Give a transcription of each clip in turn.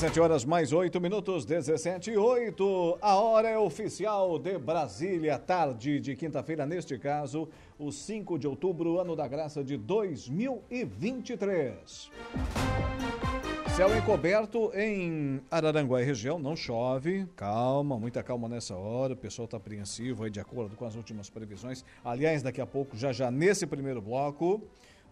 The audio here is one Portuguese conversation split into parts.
17 horas mais 8 minutos, 17 e 8. A hora é oficial de Brasília, tarde de quinta-feira, neste caso, o 5 de outubro, ano da graça de 2023. Céu encoberto em Araranguá e região, não chove, calma, muita calma nessa hora, o pessoal está apreensivo aí de acordo com as últimas previsões. Aliás, daqui a pouco, já já nesse primeiro bloco,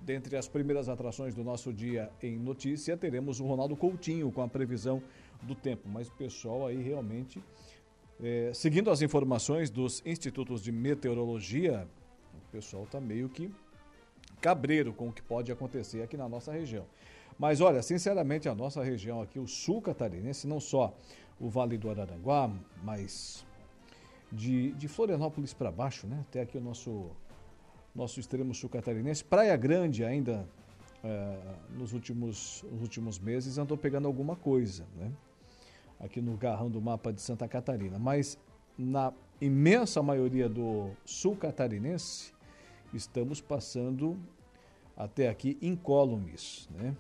Dentre as primeiras atrações do nosso dia em notícia, teremos o Ronaldo Coutinho com a previsão do tempo. Mas o pessoal aí realmente, é, seguindo as informações dos institutos de meteorologia, o pessoal está meio que cabreiro com o que pode acontecer aqui na nossa região. Mas olha, sinceramente, a nossa região aqui, o sul catarinense, não só o Vale do Araranguá, mas de, de Florianópolis para baixo, né? Até aqui o nosso nosso extremo sul catarinense. Praia Grande ainda é, nos, últimos, nos últimos meses andou pegando alguma coisa, né? Aqui no garrão do mapa de Santa Catarina. Mas na imensa maioria do sul catarinense, estamos passando até aqui incólumes, né?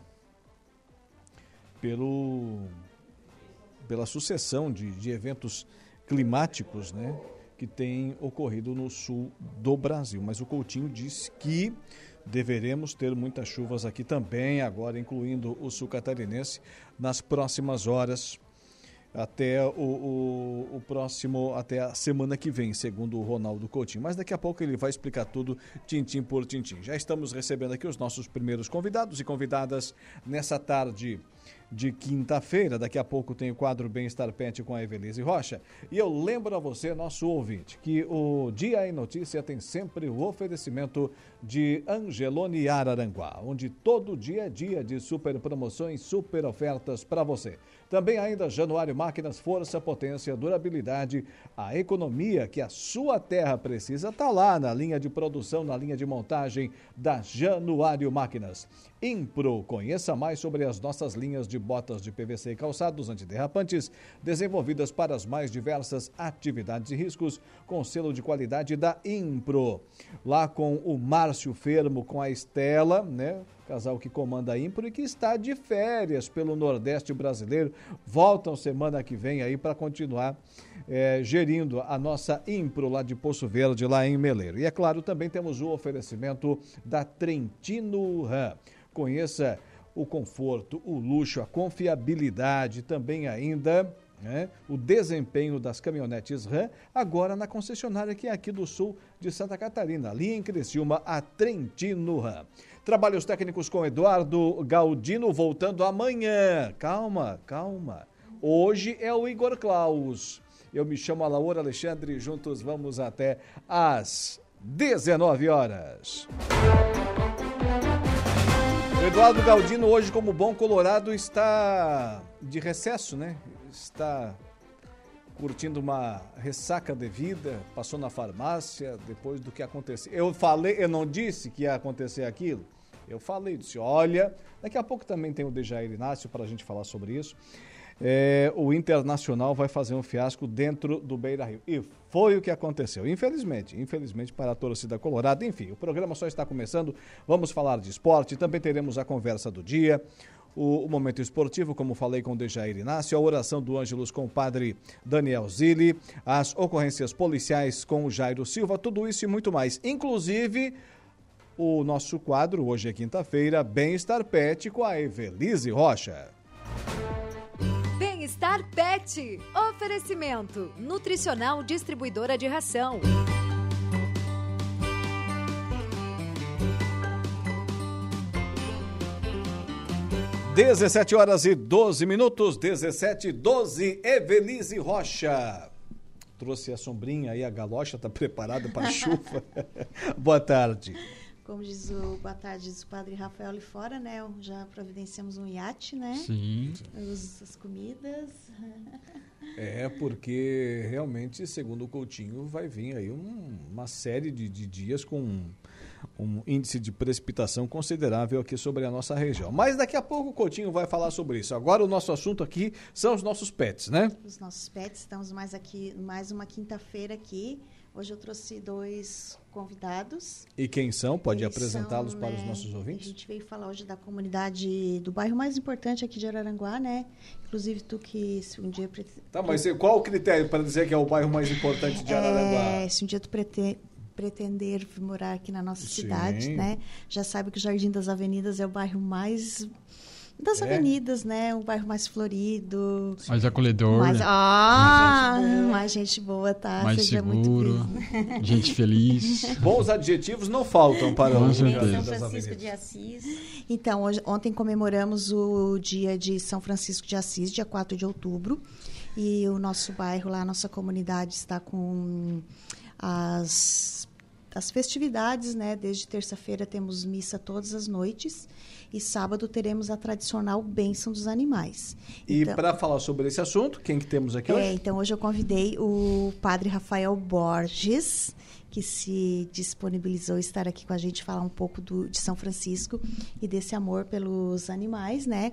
Pelo, pela sucessão de, de eventos climáticos, né? Que tem ocorrido no sul do Brasil. Mas o Coutinho disse que deveremos ter muitas chuvas aqui também, agora incluindo o sul catarinense, nas próximas horas até o, o, o, próximo, até a semana que vem, segundo o Ronaldo Coutinho. Mas daqui a pouco ele vai explicar tudo, tintim por tintim. Já estamos recebendo aqui os nossos primeiros convidados e convidadas nessa tarde de quinta-feira. Daqui a pouco tem o quadro Bem-Estar Pet com a Evelise Rocha. E eu lembro a você, nosso ouvinte, que o Dia em Notícia tem sempre o oferecimento de Angelone Araranguá, onde todo dia é dia de super promoções, super ofertas para você. Também ainda Januário Máquinas, força, potência, durabilidade, a economia que a sua terra precisa está lá na linha de produção, na linha de montagem da Januário Máquinas. Impro, conheça mais sobre as nossas linhas de botas de PVC e calçados antiderrapantes, desenvolvidas para as mais diversas atividades e riscos, com selo de qualidade da Impro. Lá com o Márcio Fermo, com a Estela, né? casal que comanda a Impro e que está de férias pelo Nordeste brasileiro. Voltam semana que vem aí para continuar é, gerindo a nossa Impro lá de Poço Verde, lá em Meleiro. E é claro, também temos o oferecimento da Trentino Ram. Conheça o conforto, o luxo, a confiabilidade, também ainda né, o desempenho das caminhonetes RAM, agora na concessionária que é aqui do sul de Santa Catarina, ali em Criciúma, a Trentino RAM. Trabalhos técnicos com Eduardo Galdino voltando amanhã. Calma, calma. Hoje é o Igor Klaus. Eu me chamo Alaor Alexandre, juntos vamos até às 19 horas. O Eduardo Galdino, hoje, como bom colorado, está de recesso, né? Está curtindo uma ressaca de vida, passou na farmácia depois do que aconteceu. Eu falei, eu não disse que ia acontecer aquilo. Eu falei, disse, olha, daqui a pouco também tem o Dejair Inácio para a gente falar sobre isso. É, o Internacional vai fazer um fiasco dentro do Beira Rio. E foi o que aconteceu. Infelizmente, infelizmente para a torcida colorada. Enfim, o programa só está começando. Vamos falar de esporte. Também teremos a conversa do dia. O, o, momento esportivo, como falei com o Dejair Inácio, a oração do Ângelos com o padre Daniel Zilli, as ocorrências policiais com o Jairo Silva, tudo isso e muito mais. Inclusive, o nosso quadro, hoje é quinta-feira, Bem-Estar Pet com a Evelise Rocha. Bem-Estar Pet. Oferecimento. Nutricional Distribuidora de Ração. Dezessete horas e 12 minutos, 17 12 Evelise Rocha. Trouxe a sombrinha aí, a galocha está preparada para chuva. Boa tarde. Como diz o boa tarde, diz o padre Rafael ali fora, né? Já providenciamos um iate, né? Sim. Os, as comidas. É, porque realmente, segundo o Coutinho, vai vir aí um, uma série de, de dias com um, um, índice de precipitação considerável aqui sobre a nossa região. Mas daqui a pouco o Coutinho vai falar sobre isso. Agora o nosso assunto aqui são os nossos pets, né? Os nossos pets, estamos mais aqui, mais uma quinta-feira aqui Hoje eu trouxe dois convidados. E quem são? Pode apresentá-los para né, os nossos ouvintes? A gente veio falar hoje da comunidade do bairro mais importante aqui de Araranguá, né? Inclusive tu que se um dia... Tá, mas qual o critério para dizer que é o bairro mais importante de Araranguá? É, se um dia tu pretende pretender morar aqui na nossa Sim. cidade, né? Já sabe que o Jardim das Avenidas é o bairro mais das é. avenidas, né? Um bairro mais florido. Mais acolhedor. Mais, ah, mais gente boa, tá? Mais Seja seguro, gente feliz. Bons adjetivos não faltam para o São Francisco de Assis. Então, hoje, ontem comemoramos o dia de São Francisco de Assis, dia 4 de outubro. E o nosso bairro lá, a nossa comunidade está com as as festividades, né? Desde terça-feira temos missa todas as noites e sábado teremos a tradicional bênção dos animais. E então, para falar sobre esse assunto, quem que temos aqui é, hoje? Então hoje eu convidei o padre Rafael Borges, que se disponibilizou a estar aqui com a gente falar um pouco do, de São Francisco e desse amor pelos animais, né?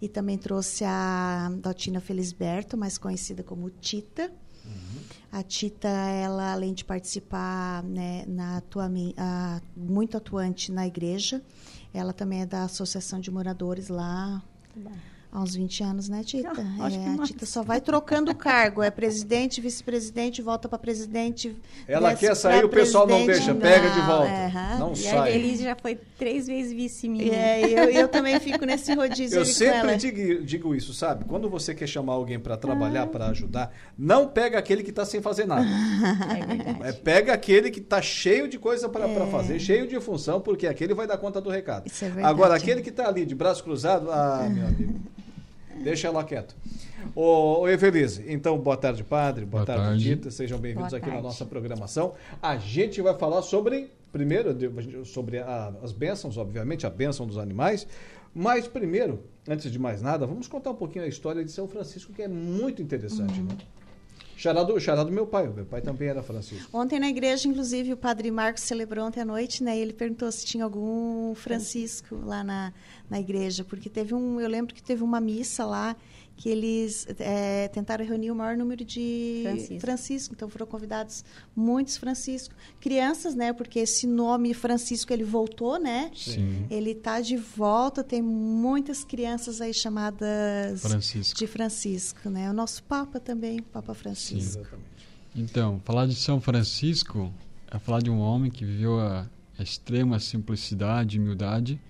E também trouxe a Dotina Felisberto, mais conhecida como Tita. Uhum. A Tita, ela além de participar, né, na atua, a, muito atuante na igreja, ela também é da Associação de Moradores lá. Uns 20 anos, né, Tita? Ah, é, a Tita só vai trocando o cargo. É presidente, vice-presidente, volta para presidente. Ela quer sair, o pessoal não deixa, não, pega de volta. É, não e sai. Ele já foi três vezes vice minha. É, eu, eu também fico nesse rodízio. Eu sempre digo, digo, isso, sabe? Quando você quer chamar alguém para trabalhar, ah. para ajudar, não pega aquele que está sem fazer nada. É verdade. É, pega aquele que está cheio de coisa para é. fazer, cheio de função, porque aquele vai dar conta do recado. Isso é verdade. Agora, aquele que está ali de braço cruzado, ah, meu amigo. Deixa ela quieto. Ô, ô Evelise, então, boa tarde, padre. Boa, boa tarde, tarde, Dita. Sejam bem-vindos aqui tarde. na nossa programação. A gente vai falar sobre, primeiro, sobre a, as bênçãos, obviamente, a bênção dos animais. Mas, primeiro, antes de mais nada, vamos contar um pouquinho a história de São Francisco, que é muito interessante, uhum. né? Xará do, xará do meu pai. Meu pai também era Francisco. Ontem na igreja, inclusive, o padre Marcos celebrou ontem à noite, né? Ele perguntou se tinha algum Francisco lá na, na igreja, porque teve um, eu lembro que teve uma missa lá que eles é, tentaram reunir o maior número de Francisco. Francisco. Então foram convidados muitos Francisco, crianças, né? Porque esse nome Francisco ele voltou, né? Sim. Ele está de volta. Tem muitas crianças aí chamadas Francisco. de Francisco, né? O nosso Papa também, Papa Francisco. Sim. Então, falar de São Francisco é falar de um homem que viveu a, a extrema simplicidade, humildade,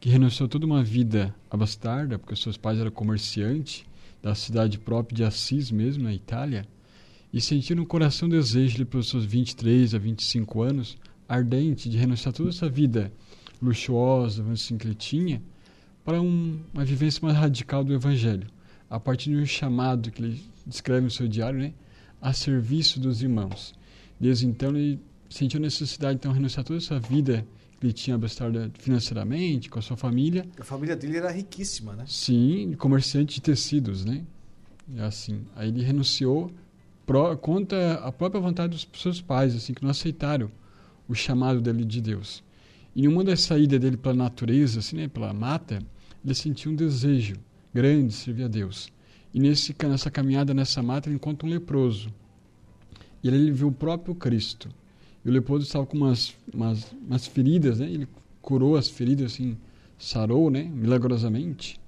que renunciou toda uma vida abastarda, porque seus pais eram comerciantes da cidade própria de Assis mesmo, na Itália, e sentiu no coração desejo de, pelos seus 23 a 25 anos, ardente de renunciar toda essa vida luxuosa, assim, que ele tinha, para um, uma vivência mais radical do Evangelho, a partir de um chamado que ele descreve no seu diário, né, a serviço dos irmãos. Desde então ele sentiu necessidade então de renunciar toda essa vida ele tinha abastado financeiramente, com a sua família. A família dele era riquíssima, né? Sim, comerciante de tecidos, né? É assim. Aí ele renunciou pro, contra a própria vontade dos seus pais, assim, que não aceitaram o chamado dele de Deus. E em uma das saídas dele pela natureza, assim, né, pela mata, ele sentiu um desejo grande de servir a Deus. E nesse, nessa caminhada, nessa mata, ele encontra um leproso. E ele viu o próprio Cristo. E o leproso estava com umas, umas, umas feridas, né? Ele curou as feridas, assim, sarou, né? Milagrosamente.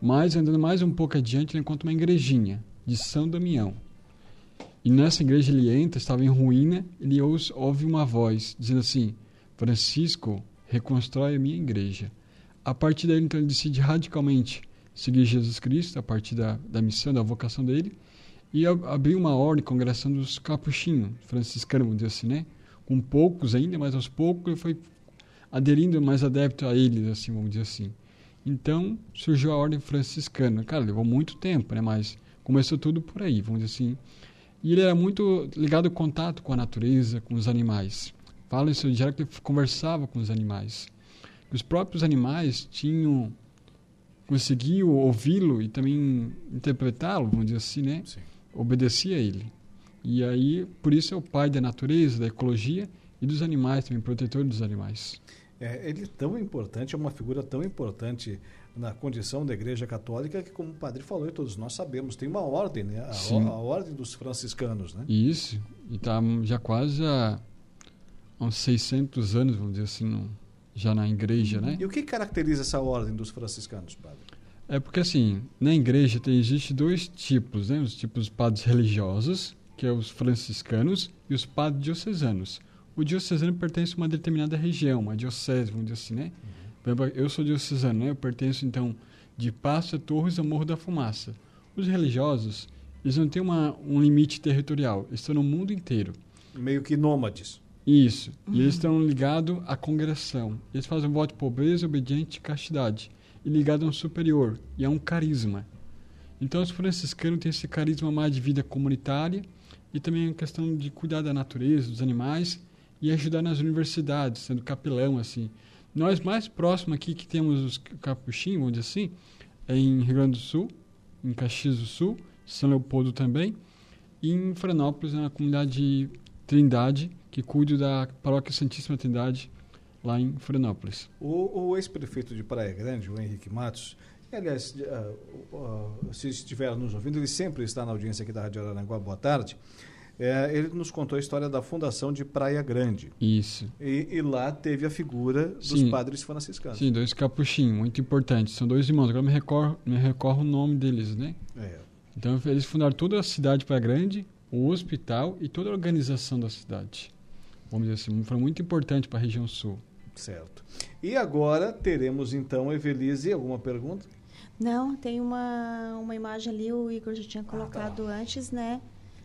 Mas, andando mais um pouco adiante, ele encontra uma igrejinha de São Damião. E nessa igreja ele entra, estava em ruína, ele ouve, uma voz dizendo assim: Francisco, reconstrói a minha igreja. A partir daí, então, ele decide radicalmente seguir Jesus Cristo, a partir da, da missão, da vocação dele, e abriu uma ordem, congregação dos capuchinhos, franciscanos, vamos assim, né? Com poucos ainda, mas aos poucos ele foi aderindo mais adepto a eles, assim, vamos dizer assim. Então surgiu a ordem franciscana. Cara, levou muito tempo, né? Mas começou tudo por aí, vamos dizer assim. E ele era muito ligado ao contato com a natureza, com os animais. fala em seu diário que ele conversava com os animais. Os próprios animais tinham conseguiam ouvi-lo e também interpretá-lo, vamos dizer assim, né? Sim. Obedecia a ele. E aí, por isso é o pai da natureza, da ecologia e dos animais também, protetor dos animais. É, ele é tão importante, é uma figura tão importante na condição da Igreja Católica que, como o padre falou, e todos nós sabemos, tem uma ordem, né? A, Sim. a ordem dos franciscanos, né? Isso, e está já quase há uns 600 anos, vamos dizer assim, no- já na igreja, né? E o que caracteriza essa ordem dos franciscanos, padre? É porque assim, na igreja tem, existe dois tipos, né? Os tipos padres religiosos, que é os franciscanos, e os padres diocesanos. O diocesano pertence a uma determinada região, uma diocese, vamos dizer assim, né? Exemplo, eu sou diocesano, né? Eu pertenço, então, de Passo a Torres a Morro da Fumaça. Os religiosos, eles não têm uma, um limite territorial, eles estão no mundo inteiro. Meio que nômades. Isso. E eles estão ligados à congregação. Eles fazem um voto de pobreza, obediente e castidade. E ligado a um superior e a um carisma. Então, os franciscanos têm esse carisma mais de vida comunitária e também a questão de cuidar da natureza, dos animais e ajudar nas universidades, sendo capelão, assim. Nós, mais próximo aqui, que temos os capuchinhos, vamos dizer assim, é em Rio Grande do Sul, em Caxias do Sul, São Leopoldo também, e em Franópolis, na comunidade Trindade, que cuido da Paróquia Santíssima Trindade, lá em Franópolis. O, o ex-prefeito de Praia Grande, o Henrique Matos, aliás, ah, ah, se estiver nos ouvindo, ele sempre está na audiência aqui da Rádio Araranguá, boa tarde. É, ele nos contou a história da fundação de Praia Grande. Isso. E, e lá teve a figura dos Sim. padres franciscanos. Sim, dois capuchinhos, muito importantes. São dois irmãos, agora me recorro, me recorro o nome deles, né? É. Então, eles fundaram toda a cidade para grande, o hospital e toda a organização da cidade. Vamos dizer assim, foram muito importantes para a região sul. Certo. E agora teremos então, Evelise, alguma pergunta? Não, tem uma, uma imagem ali, o Igor já Ah, tinha tá colocado antes, né?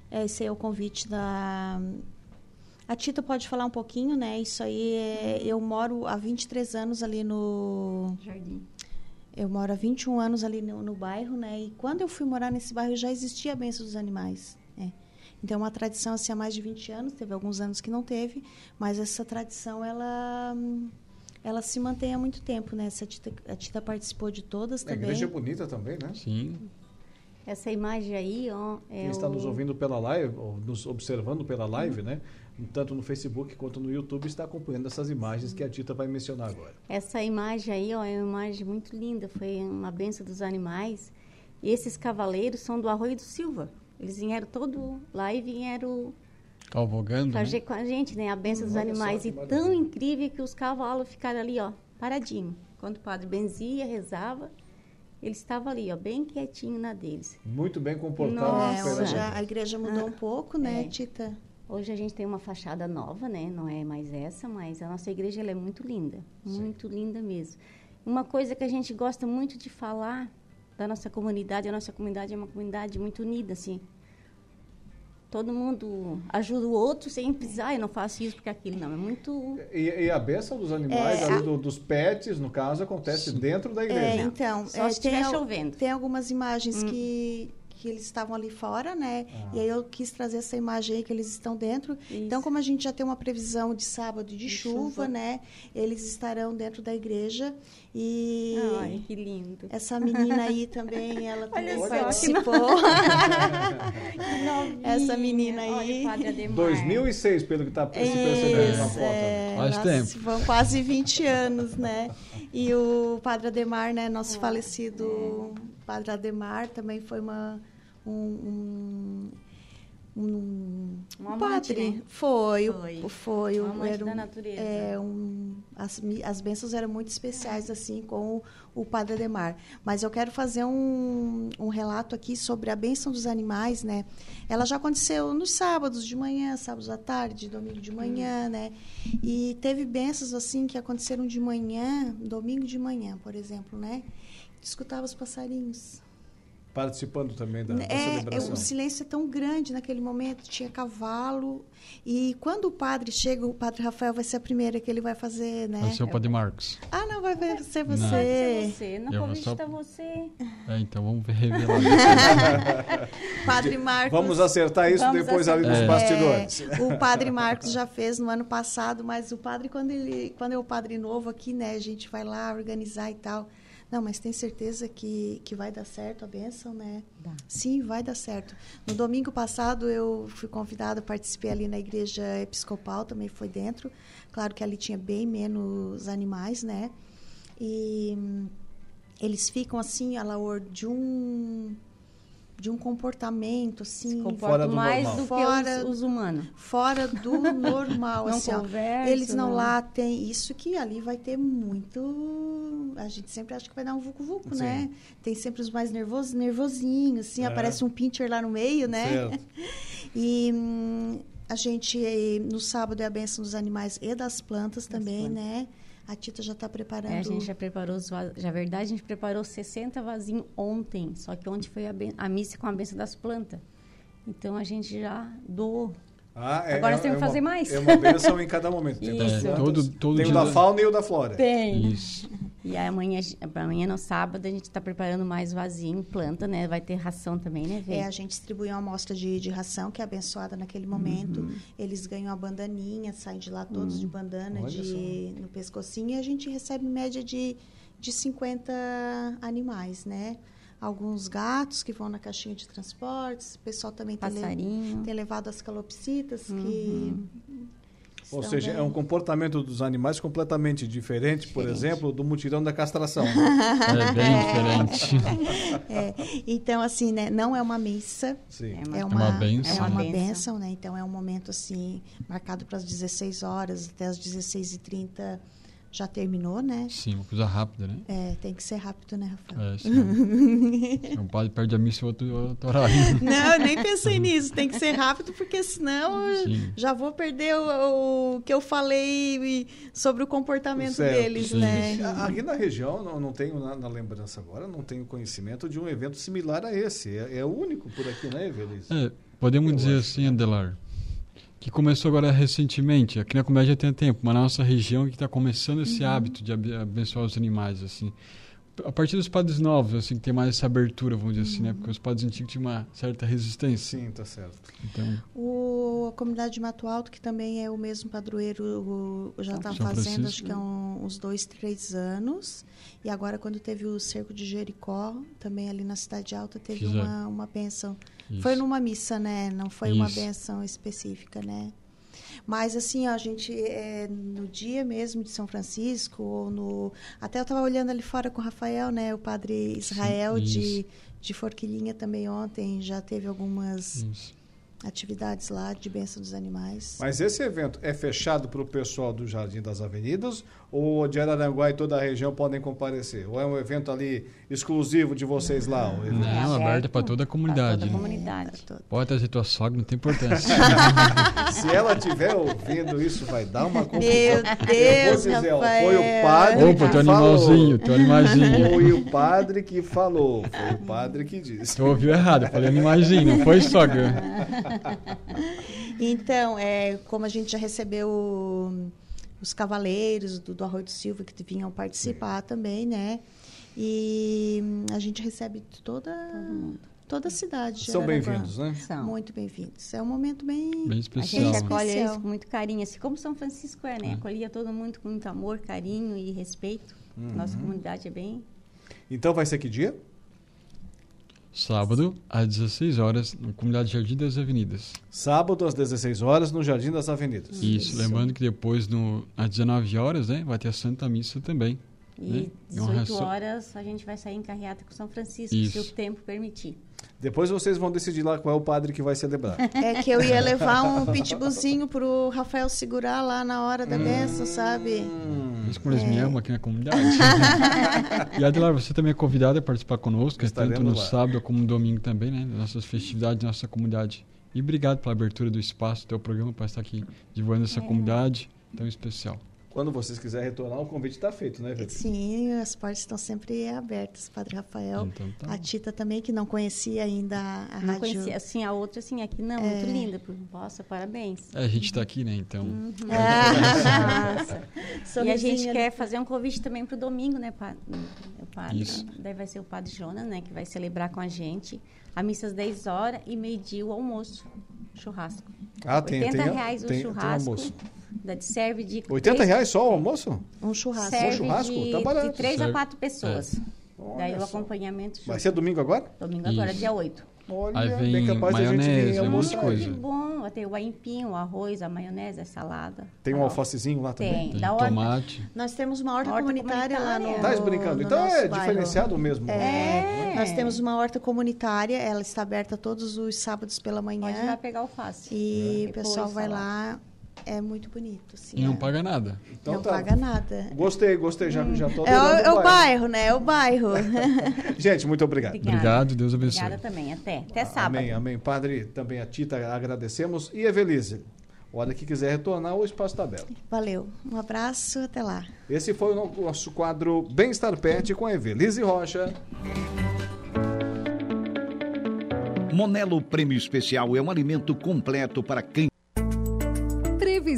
É, Esse é o convite da. A Tita pode falar um pouquinho, né? Isso aí é. Eu moro há 23 anos ali no. Jardim. Eu moro há 21 anos ali no, no bairro, né? E quando eu fui morar nesse bairro já existia a benção dos animais. né? Então é uma tradição assim há mais de 20 anos, teve alguns anos que não teve, mas essa tradição ela ela se mantém há muito tempo, né? Essa tita, a Tita participou de todas A também. igreja é bonita também, né? Sim. Essa imagem aí, ó, é Quem está o- nos ouvindo pela live, ou nos observando pela live, né? Tanto no Facebook quanto no YouTube, está acompanhando essas imagens que a Tita vai mencionar agora. Essa imagem aí, ó, é uma imagem muito linda, foi uma benção dos animais. E esses cavaleiros são do Arroio do Silva. Eles vieram todo lá e vieram Calvogando, né? fazer com a gente, né? A benção dos Olha só animais. que E maravilha. tão incrível que os cavalos ficaram ali, ó, paradinho. Quando o padre benzia, rezava, eles estavam ali, ó, bem quietinho na deles. Muito bem comportado. Nossa. Hoje a, igreja mudou um pouco, né, é. Tita? Hoje a gente tem uma fachada nova, né? Não é mais essa, mas a nossa igreja ela é muito linda, muito linda mesmo. Uma coisa que a gente gosta muito de falar da nossa comunidade, a nossa comunidade é uma comunidade muito unida, assim. Todo mundo ajuda o outro sem precisar, ah, eu não faço isso porque aquilo não. É muito. E, e a benção dos animais, É, a- do- dos pets, no caso, acontece dentro da É, igreja. Então, só é, se tem, estiver al- chovendo. tem algumas imagens Hum. que, que eles estavam ali fora, né? Ah. E aí eu quis trazer essa imagem aí que eles estão dentro. Então, Isso. como a gente já tem uma previsão de sábado de, De chuva, chuva. né? Eles estarão dentro da igreja e Ai, que lindo. essa menina aí também, ela também só, que participou. Essa menina Olha, aí. o Padre Ademar. 2006, pelo que está se percebendo na foto. é, Faz tempo. Vão quase 20 anos, né? E o Padre Ademar, né, nosso falecido Padre Ademar, também foi uma um, um, um, Um amante, padre. né? Foi, Foi. foi. Um amante era da natureza. É, um, as, as bênçãos eram muito especiais, assim, com o, o Padre Ademar. Mas eu quero fazer um, um relato aqui sobre a bênção dos animais, né? Ela já aconteceu nos sábados de manhã, sábados à tarde, domingo de manhã, né? E teve bênçãos, assim, que aconteceram de manhã, domingo de manhã, por exemplo, né? Escutava os passarinhos. participando também da, da É, celebração. o silêncio é tão grande naquele momento, tinha cavalo. E quando o padre chega, o padre Rafael vai ser a primeira que ele vai fazer, né? Vai ser o Padre Marcos. Ah, não, vai ser Não. Pode ser você. você. Não, Eu convite só- você. É, então vamos revelar. Padre Marcos. Vamos acertar isso Vamos depois ali nos acertar. bastidores. É, o padre Marcos já fez no ano passado, mas o padre, quando ele quando é o padre novo aqui, né, a gente vai lá organizar e tal. Não, mas tem certeza que, que vai dar certo a bênção, né? Dá. Sim, vai dar certo. No domingo passado eu fui convidada, participei ali na igreja episcopal, também foi dentro. Claro que ali tinha bem menos animais, né? E hum, eles ficam assim, a Laor, de um de um comportamento assim Fora do mais normal. do Fora- que os, os humanos. fora do normal. Não assim, ó. conversa, Eles não não- latem. Isso que ali vai ter muito. A gente sempre acha que vai dar um vucu-vucu, Sim. né? Tem sempre os mais nervosos, nervosinhos, assim, É. aparece um pincher lá no meio, né? E hum, a gente, eh, no sábado, é a benção dos animais e das plantas também, plantas. né? A Tita já está preparando. É, a gente já preparou os vasos. Já, verdade, a gente preparou 60 vasinhos ontem. Só que ontem foi a, ben- a missa com a benção das plantas. Então a gente já doou. Ah, é, Agora é, nós temos é que fazer uma- mais. É uma bênção em cada momento. Tem, Isso. É, plantas, todo- todo tem o da- fauna e o da flora. Tem. Isso. E aí amanhã, amanhã no sábado, a gente está preparando mais vasinho, planta, né? Vai ter ração também, né, Vê? É, a gente distribui uma amostra de, de ração que é abençoada naquele momento. Uhum. Eles ganham a bandaninha, saem de lá todos de bandana, Olha de, no pescocinho, e a gente recebe em média de, de 50 animais, né? Alguns gatos que vão na caixinha de transportes, o pessoal também Passarinho. tem levado as calopsitas, Uhum. que... Ou estão seja, bem- é um comportamento dos animais completamente diferente, por Diferente. exemplo, do mutirão da castração. É bem diferente. É, então, assim, né? Não é uma missa, Sim. É uma- É uma bênção. É uma É uma bênção, né? Então é um momento assim, marcado para as 16 horas, até as 16h30 já terminou, né? Sim, uma coisa rápida, né? É, tem que ser rápido, né, Rafael? É, sim. um padre perde a missa em outro, outro horário. Não, eu nem pensei nisso. Tem que ser rápido, porque senão já vou perder o, o que eu falei sobre o comportamento Certo, deles, sim. né? Aqui na região, não, não tenho na, na lembrança agora, não tenho conhecimento de um evento similar a esse. É, é o único por aqui, né, Evelise? É, podemos Eu dizer acho. assim, Adelar, que começou agora recentemente, aqui na comédia tem tempo, mas na nossa região que está começando esse Uhum. hábito de abe- abençoar os animais, assim. A partir dos padres novos, assim, que tem mais essa abertura, vamos dizer assim, né? Porque os padres antigos tinham uma certa resistência. Sim, tá certo. Então, O, a comunidade de Mato Alto, que também é o mesmo padroeiro, o- já está São fazendo, Francisco. acho que é um- uns dois, três anos. E agora, quando teve o cerco de Jericó, também ali na Cidade Alta, teve Fizeram. uma, uma bênção. Isso. Foi numa missa, né? Não foi uma Isso. bênção específica, né? Mas assim, ó, a gente é, no dia mesmo de São Francisco, ou no. Até eu estava olhando ali fora com o Rafael, né? O padre Israel de, isso. de Forquilhinha também ontem já teve algumas Isso. Atividades lá de bênção dos animais. Mas esse evento é fechado para o pessoal do Jardim das Avenidas ou de Araranguá e toda a região podem comparecer? Ou é um evento ali exclusivo de vocês lá? Não, aberta para toda a comunidade. Pra toda a né? comunidade. Todo- Pode trazer tua sogra, não tem importância. Se ela estiver ouvindo isso, vai dar uma confusão. Meu Eu vou Deus, dizer, Rafael. foi o padre Opa, que teu falou. animalzinho, teu animalzinho. Foi o padre que falou, foi o padre que disse. Tu ouviu errado, eu falei animalzinho, não foi sogra. Então, é, como a gente já recebeu os cavaleiros do, do Arroio do Silva que vinham participar também, né? E hum, a gente recebe de toda, toda a cidade. de São bem-vindos, né? São. Muito bem-vindos. É um momento bem. Bem A especial. gente né? acolhe Especial. eles com muito carinho, assim como São Francisco é, né? Acolhia todo mundo com muito amor, carinho e respeito. Nossa comunidade é bem. Então vai ser que dia? Sábado, às 16 horas, na comunidade Jardim das Avenidas. Sábado às 16 horas no Jardim das Avenidas. Isso, lembrando que depois, no, às 19 horas, né, vai ter a Santa Missa também. E Né? É uma 18 ração- horas a gente vai sair em carreata com São Francisco, Isso. se o tempo permitir. Depois vocês vão decidir lá qual é o padre que vai celebrar. É que eu ia levar um pitbullzinho pro Rafael segurar lá na hora da bênção, sabe? Isso como eles me amam aqui na comunidade. e Adelar, você também é convidada a participar conosco, é tanto Estaremos no lá. sábado como no domingo também, né? Das nossas festividades, da nossa comunidade. E obrigado pela abertura do espaço do teu programa para estar aqui divulgando essa comunidade tão especial. Quando vocês quiserem retornar, o convite está feito, né, Vitor? Sim, as portas estão sempre abertas, Padre Rafael. Então tá. A Tita também, que não conhecia ainda a Não rádio. conhecia, assim, a outra, assim, aqui não, muito linda. Nossa, parabéns. É, a gente está aqui, né? Então. Nossa. E a gente quer fazer um convite também para o domingo, né, padre? O padre Isso. Daí vai ser o padre Jonas, né, que vai celebrar com a gente. A missa às 10 horas e meio-dia o almoço, churrasco. Ah, tem, 80 tem, reais o tem, tem churrasco. almoço. Da, serve de 80 três- reais só o almoço? Um churrasco. Serve churrasco? de, Tá barato. de 3 a Serve- 4 pessoas. Daí Olha o só. acompanhamento Vai ser domingo agora? Domingo agora, Isso. dia 8. Olha, Aí vem bem capaz maionese, vir um monte de coisa. Que bom, vai ter o aipim, o arroz, a maionese, a salada. Tem um alfacezinho lá também? Tem. Tem Da horta. tomate. Nós temos uma horta, Horta comunitária, lá no. comunitária. Tá brincando? no Então nosso é bairro. diferenciado mesmo. É, É. Nós temos uma horta comunitária, ela está aberta todos os sábados pela Pode ir lá manhã. pegar alface. E o Depois, pessoal vai salada. lá, é muito bonito. Assim, E não é. paga nada. Então não tá. paga nada. Gostei, gostei. Já, já tô É o, é o bairro, né? É o bairro. Gente, muito obrigado. Obrigada. Obrigado, Deus abençoe. Obrigada também. Até. Até sábado. Amém, amém. Padre, também a Tita agradecemos. E Evelise, hora que quiser retornar, o espaço está aberto. Valeu. Um abraço, até lá. Esse foi o no- nosso quadro Bem-Estar Pet com a Evelise Rocha. Monelo Prêmio Especial é um alimento completo para quem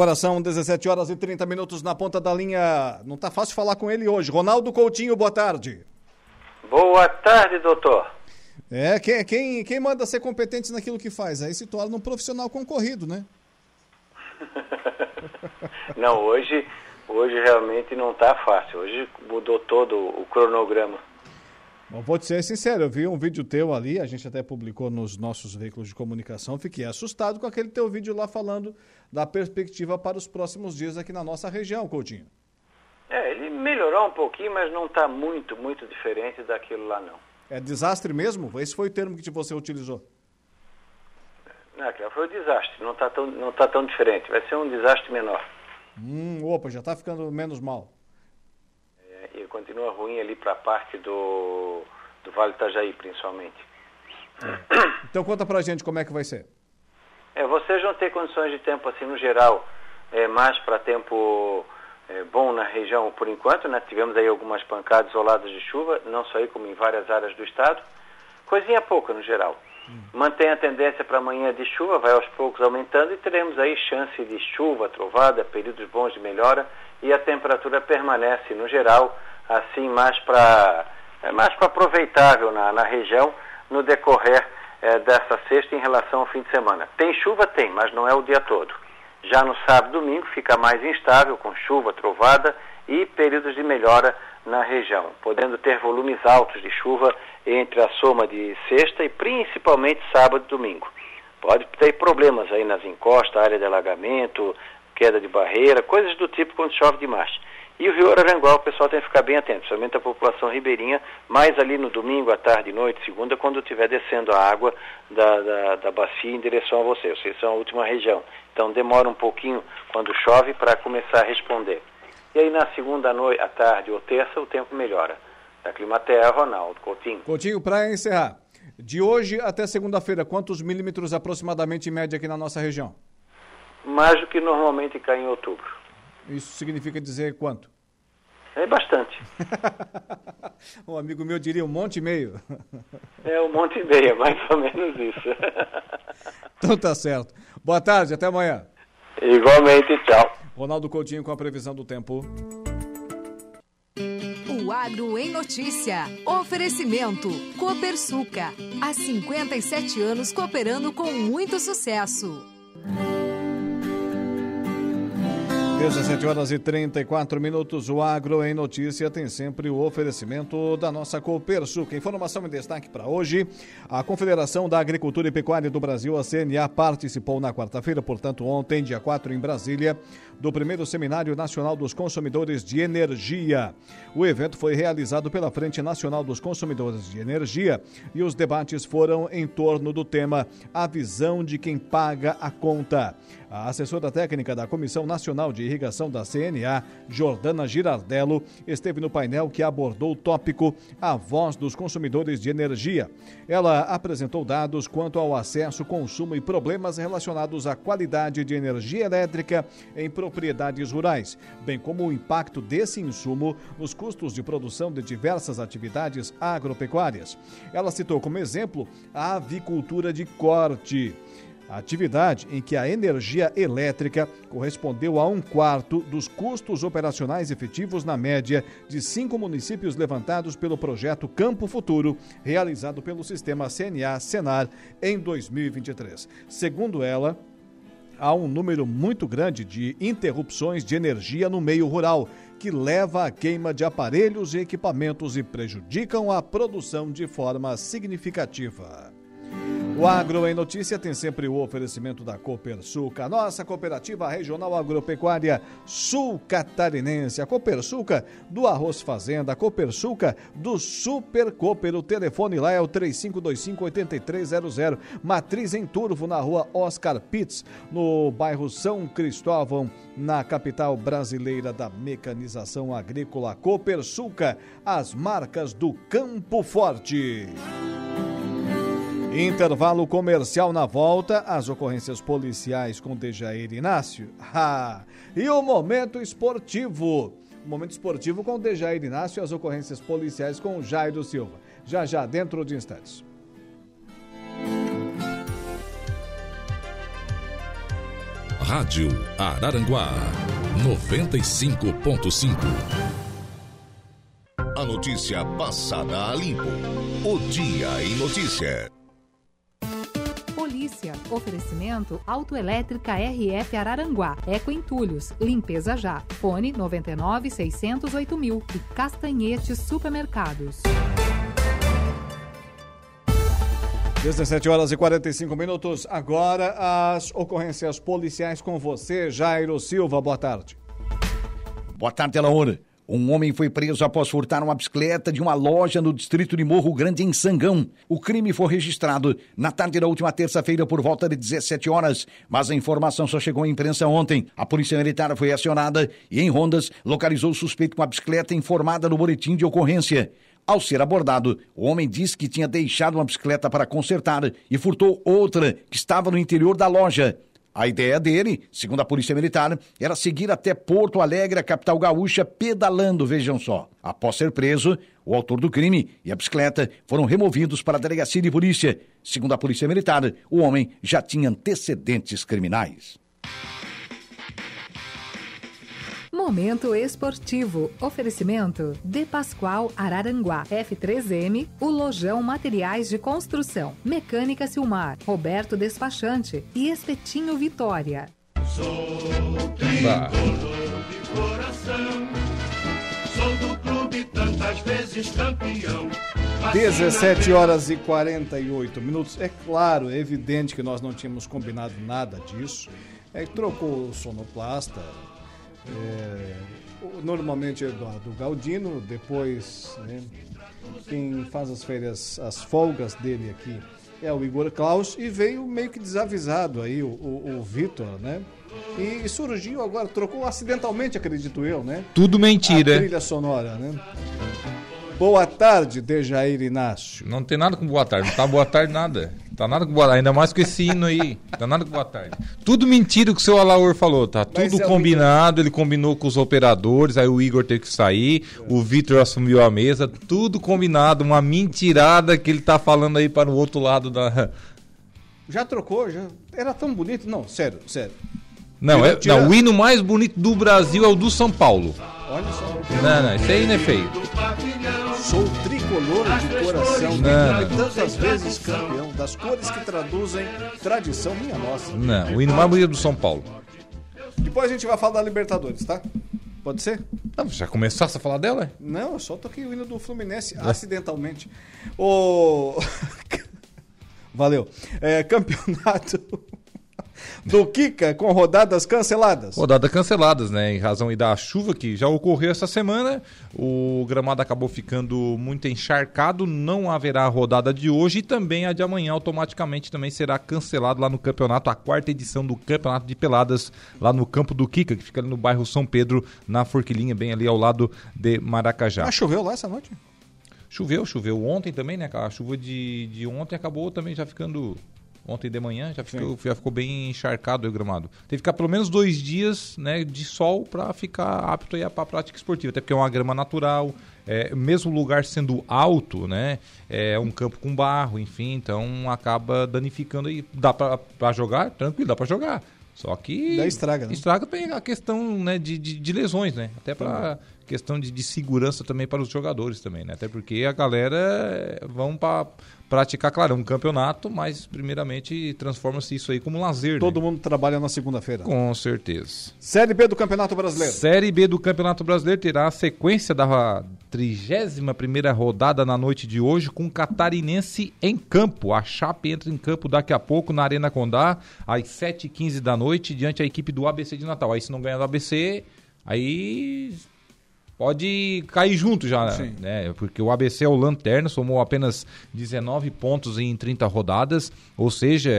Agora são 17 horas e 30 minutos na ponta da linha. Não tá fácil falar com ele hoje. Ronaldo Coutinho, boa tarde. Boa tarde, doutor. É, quem, quem, quem manda ser competente naquilo que faz? Aí se torna um profissional concorrido, né? Não, hoje, hoje realmente não está fácil. Hoje mudou todo o cronograma. Bom, vou te ser sincero, eu vi um vídeo teu ali, a gente até publicou nos nossos veículos de comunicação, fiquei assustado com aquele teu vídeo lá falando da perspectiva para os próximos dias aqui na nossa região, Coutinho. É, ele melhorou um pouquinho, mas não está muito, muito diferente daquilo lá, não. É desastre mesmo? Esse foi o termo que você utilizou. Não, foi um desastre, não está tão, não tá tão diferente. Vai ser um desastre menor. Hum, opa, já está ficando menos mal. É, e continua ruim ali para a parte do, do Vale do Itajaí, principalmente. Então conta pra gente como é que vai ser. É, vocês vão ter condições de tempo assim no geral, é, mais para tempo é, bom na região por enquanto, né? Tivemos aí algumas pancadas isoladas de chuva, não só aí como em várias áreas do estado. Coisinha pouca no geral. Mantém a tendência para amanhã de chuva, vai aos poucos aumentando e teremos aí chance de chuva, trovada, períodos bons de melhora e a temperatura permanece no geral assim mais para é mais para aproveitável na, na região no decorrer é, dessa sexta em relação ao fim de semana. Tem chuva? Tem, mas não é o dia todo. Já no sábado e domingo fica mais instável, com chuva, trovada e períodos de melhora na região, podendo ter volumes altos de chuva entre a soma de sexta e principalmente sábado e domingo. Pode ter problemas aí nas encostas, área de alagamento, queda de barreira, coisas do tipo quando chove demais. E o Rio Araranguá, o pessoal tem que ficar bem atento, principalmente a população ribeirinha, mais ali no domingo, à tarde, noite, segunda, quando estiver descendo a água da, da, da bacia em direção a você. Vocês são a última região. Então demora um pouquinho quando chove para começar a responder. E aí na segunda noite, à tarde ou terça, o tempo melhora. Da Climaterra, Ronaldo Coutinho. Coutinho, para encerrar, de hoje até segunda-feira, quantos milímetros aproximadamente em média aqui na nossa região? Mais do que normalmente cai em outubro. Isso significa dizer quanto? É bastante. um amigo meu diria um monte e meio. É um monte e meia, mais ou menos isso. então tá certo. Boa tarde, até amanhã. Igualmente, tchau. Ronaldo Coutinho com a previsão do tempo. O Agro em Notícia. Oferecimento. Copersuca. Há 57 anos cooperando com muito sucesso. 17 horas e 34 minutos. O Agro em Notícia tem sempre o oferecimento da nossa Copersuc. Informação em destaque para hoje. A Confederação da Agricultura e Pecuária do Brasil, a CNA, participou na quarta-feira, portanto, ontem, dia 4, em Brasília, do primeiro Seminário Nacional dos Consumidores de Energia. O evento foi realizado pela Frente Nacional dos Consumidores de Energia e os debates foram em torno do tema A Visão de Quem Paga a Conta. A assessora técnica da Comissão Nacional de Irrigação da CNA, Jordana Girardello, esteve no painel que abordou o tópico A Voz dos Consumidores de Energia. Ela apresentou dados quanto ao acesso, consumo e problemas relacionados à qualidade de energia elétrica em rurais, bem como o impacto desse insumo nos custos de produção de diversas atividades agropecuárias. Ela citou como exemplo a avicultura de corte atividade em que a energia elétrica correspondeu a um quarto dos custos operacionais efetivos na média de cinco municípios levantados pelo projeto Campo Futuro, realizado pelo sistema CNA-Senar em 2023. Segundo ela, há um número muito grande de interrupções de energia no meio rural, que leva à queima de aparelhos e equipamentos e prejudicam a produção de forma significativa. O Agro em Notícia tem sempre o oferecimento da Copersuca, nossa cooperativa regional agropecuária sul catarinense. A Copersuca do Arroz Fazenda, a Copersuca do Super Cooper. O telefone lá é o 3525-8300. Matriz em Turvo, na rua Oscar Pitts, no bairro São Cristóvão, na capital brasileira da mecanização agrícola. Copersuca, as marcas do Campo Forte. Intervalo comercial na volta, as ocorrências policiais com Dejair Inácio. Ah, e o momento esportivo. O momento esportivo com Dejair Inácio e as ocorrências policiais com Jairo Silva. Já já, dentro de instantes. Rádio Araranguá 95.5. A notícia passada a limpo. O Dia em Notícia. Oferecimento Autoelétrica RF Araranguá. Eco Entulhos. Limpeza já. Fone 99 608 mil. E Castanhetes Supermercados. 17 horas e 45 minutos. Agora as ocorrências policiais com você, Jairo Silva. Boa tarde. Boa tarde, Elaora. Um homem foi preso após furtar uma bicicleta de uma loja no distrito de Morro Grande, em Sangão. O crime foi registrado na tarde da última terça-feira por volta de 17 horas, mas a informação só chegou à imprensa ontem. A polícia militar foi acionada e, em rondas, localizou o suspeito com a bicicleta informada no boletim de ocorrência. Ao ser abordado, o homem disse que tinha deixado uma bicicleta para consertar e furtou outra que estava no interior da loja. A ideia dele, segundo a Polícia Militar, era seguir até Porto Alegre, a capital gaúcha, pedalando, vejam só. Após ser preso, o autor do crime e a bicicleta foram removidos para a delegacia de polícia. Segundo a Polícia Militar, o homem já tinha antecedentes criminais. Momento esportivo. Oferecimento De Pascoal Araranguá. F3M, o Lojão Materiais de Construção. Mecânica Silmar. Roberto Despachante e Espetinho Vitória. Sou tricolor de coração. Sou do clube tantas vezes campeão. 17 horas e 48 minutos. É claro, é evidente que nós não tínhamos combinado nada disso. É, trocou o sonoplasta, é, normalmente é do, do Galdino, depois né, quem faz as férias, as folgas dele aqui é o Igor Klaus e veio meio que desavisado aí o, o, o Vitor, né? E surgiu agora, trocou acidentalmente, acredito eu, né? Tudo mentira. A trilha sonora, né? Boa tarde, Dejair Inácio. Não tem nada com boa tarde, não tá boa tarde nada. Tá nada com boa tarde, ainda mais com esse hino aí. Tá nada com boa tarde. Tudo mentira que o seu Alaor falou, tá tudo é combinado, ele combinou com os operadores, aí o Igor teve que sair, o Vitor assumiu a mesa, tudo combinado, uma mentirada que ele tá falando aí para o outro lado da. Já trocou, já. Era tão bonito? Não, sério, sério. Não, é, não, o hino mais bonito do Brasil é o do São Paulo. Olha só. Não, não, isso aí não é feio. Sou tricolor de coração, Não, e tantas vezes campeão, das cores que traduzem tradição minha nossa. Não, o hino mais bonito é do São Paulo. Depois a gente vai falar da Libertadores, tá? Pode ser? Não, já começasse a falar dela? Não, eu só toquei o hino do Fluminense acidentalmente. O. Valeu. É, campeonato do Kika com rodadas canceladas. Rodadas canceladas, né? Em razão aí da chuva que já ocorreu essa semana. O gramado acabou ficando muito encharcado. Não haverá rodada de hoje e também a de amanhã automaticamente também será cancelado lá no campeonato, a quarta edição do campeonato de peladas lá no campo do Kika, que fica ali no bairro São Pedro, na Forquilinha, bem ali ao lado de Maracajá. Ah, choveu lá essa noite? Choveu, choveu ontem também, né? A chuva de, de ontem acabou também já ficando. Ontem de manhã já ficou, já ficou bem encharcado o gramado. Teve que ficar pelo menos dois dias né, de sol para ficar apto para a prática esportiva. Até porque é uma grama natural, é, mesmo o lugar sendo alto, né? É um campo com barro, enfim, então acaba danificando aí. Dá para jogar? Tranquilo, dá para jogar. Só que. Daí estraga, né? Estraga também a questão né, de, de, de lesões, né? Até para questão de, de, segurança também para os jogadores também, né? Até porque a galera eh, vão para praticar, claro, um campeonato, mas primeiramente transforma-se isso aí como lazer. Todo né? mundo trabalha na segunda-feira. Com certeza. Série B do Campeonato Brasileiro. Série B do Campeonato Brasileiro terá a sequência da 31 primeira rodada na noite de hoje com Catarinense em campo. A Chape entra em campo daqui a pouco na Arena Condá, às 7h15 da noite, diante da equipe do ABC de Natal. Aí se não ganhar do ABC, aí pode cair junto já, Sim. né? Porque o ABC é o lanterna, somou apenas 19 pontos em 30 rodadas, ou seja,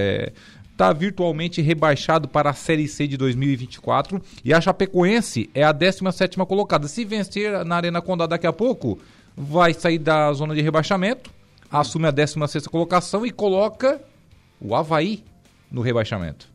está é, virtualmente rebaixado para a Série C de 2024 e a Chapecoense é a 17ª colocada. Se vencer na Arena Condá daqui a pouco, vai sair da zona de rebaixamento, assume a 16ª colocação e coloca o Havaí no rebaixamento.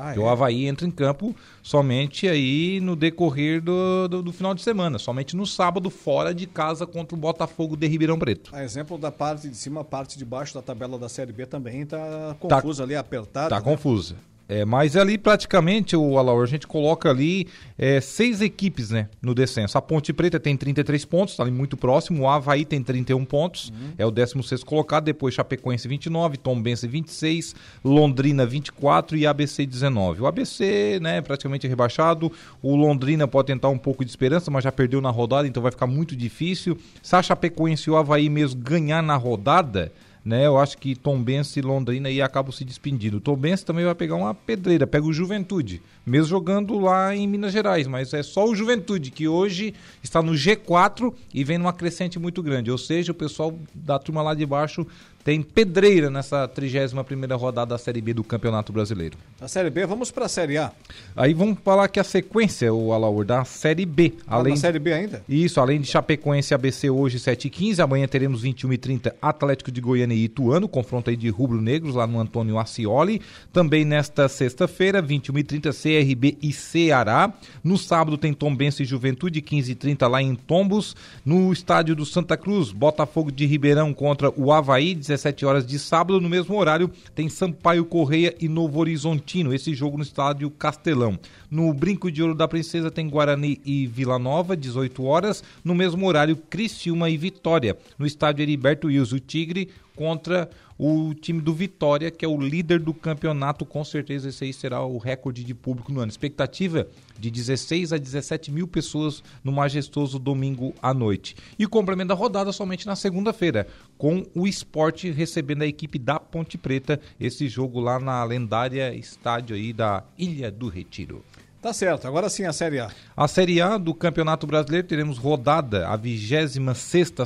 Ah, é? O Havaí entra em campo somente aí no decorrer do, do, do, final de semana, somente no sábado, fora de casa contra o Botafogo de Ribeirão Preto. A exemplo da parte de cima, a parte de baixo da tabela da Série B também está confusa tá, ali, apertada. Está né? confusa. É, mas ali praticamente, o Alaor, a gente coloca ali é, seis equipes né, no descenso. A Ponte Preta tem 33 pontos, está ali muito próximo. O Havaí tem 31 pontos, uhum. é o 16 colocado. Depois Chapecoense 29, Tombense 26, Londrina 24 e ABC 19. O ABC, né, praticamente rebaixado. O Londrina pode tentar um pouco de esperança, mas já perdeu na rodada, então vai ficar muito difícil. Se a Chapecoense e o Havaí mesmo ganhar na rodada né? Eu acho que Tombense e Londrina aí acabam se despedindo. Tombense também vai pegar uma pedreira, pega o Juventude, mesmo jogando lá em Minas Gerais, mas é só o Juventude que hoje está no G4 e vem numa crescente muito grande. Ou seja, o pessoal da turma lá de baixo tem pedreira nessa 31ª rodada da Série B do Campeonato Brasileiro. A Série B, vamos para a Série A. Aí vamos falar que a sequência, o Alaur, da Série B. Ah, além... da Série B ainda? Isso, além de Chapecoense e ABC hoje 7h15, amanhã teremos 21h30 Atlético de Goiânia e Ituano, confronto aí de rubro-negros lá no Antônio Ascioli. Também nesta sexta-feira, 21h30 CRB e Ceará. No sábado tem Tombense e Juventude, 15h30 lá em Tombos. No estádio do Santa Cruz, Botafogo de Ribeirão contra o Havaí, 17 horas de sábado. No mesmo horário, tem Sampaio Correia e Novo Horizontino. Esse jogo no estádio Castelão. No Brinco de Ouro da Princesa tem Guarani e Vila Nova, 18 horas. No mesmo horário, Criciúma e Vitória. No estádio Heriberto Wilson, o Tigre contra o time do Vitória, que é o líder do campeonato. Com certeza esse aí será o recorde de público no ano. Expectativa de 16 a 17 mil pessoas no majestoso domingo à noite. E o complemento da rodada somente na segunda-feira, com o esporte recebendo a equipe da Ponte Preta, esse jogo lá na lendária estádio aí da Ilha do Retiro. Tá certo, agora sim a Série A. A Série A do Campeonato Brasileiro teremos rodada, a 26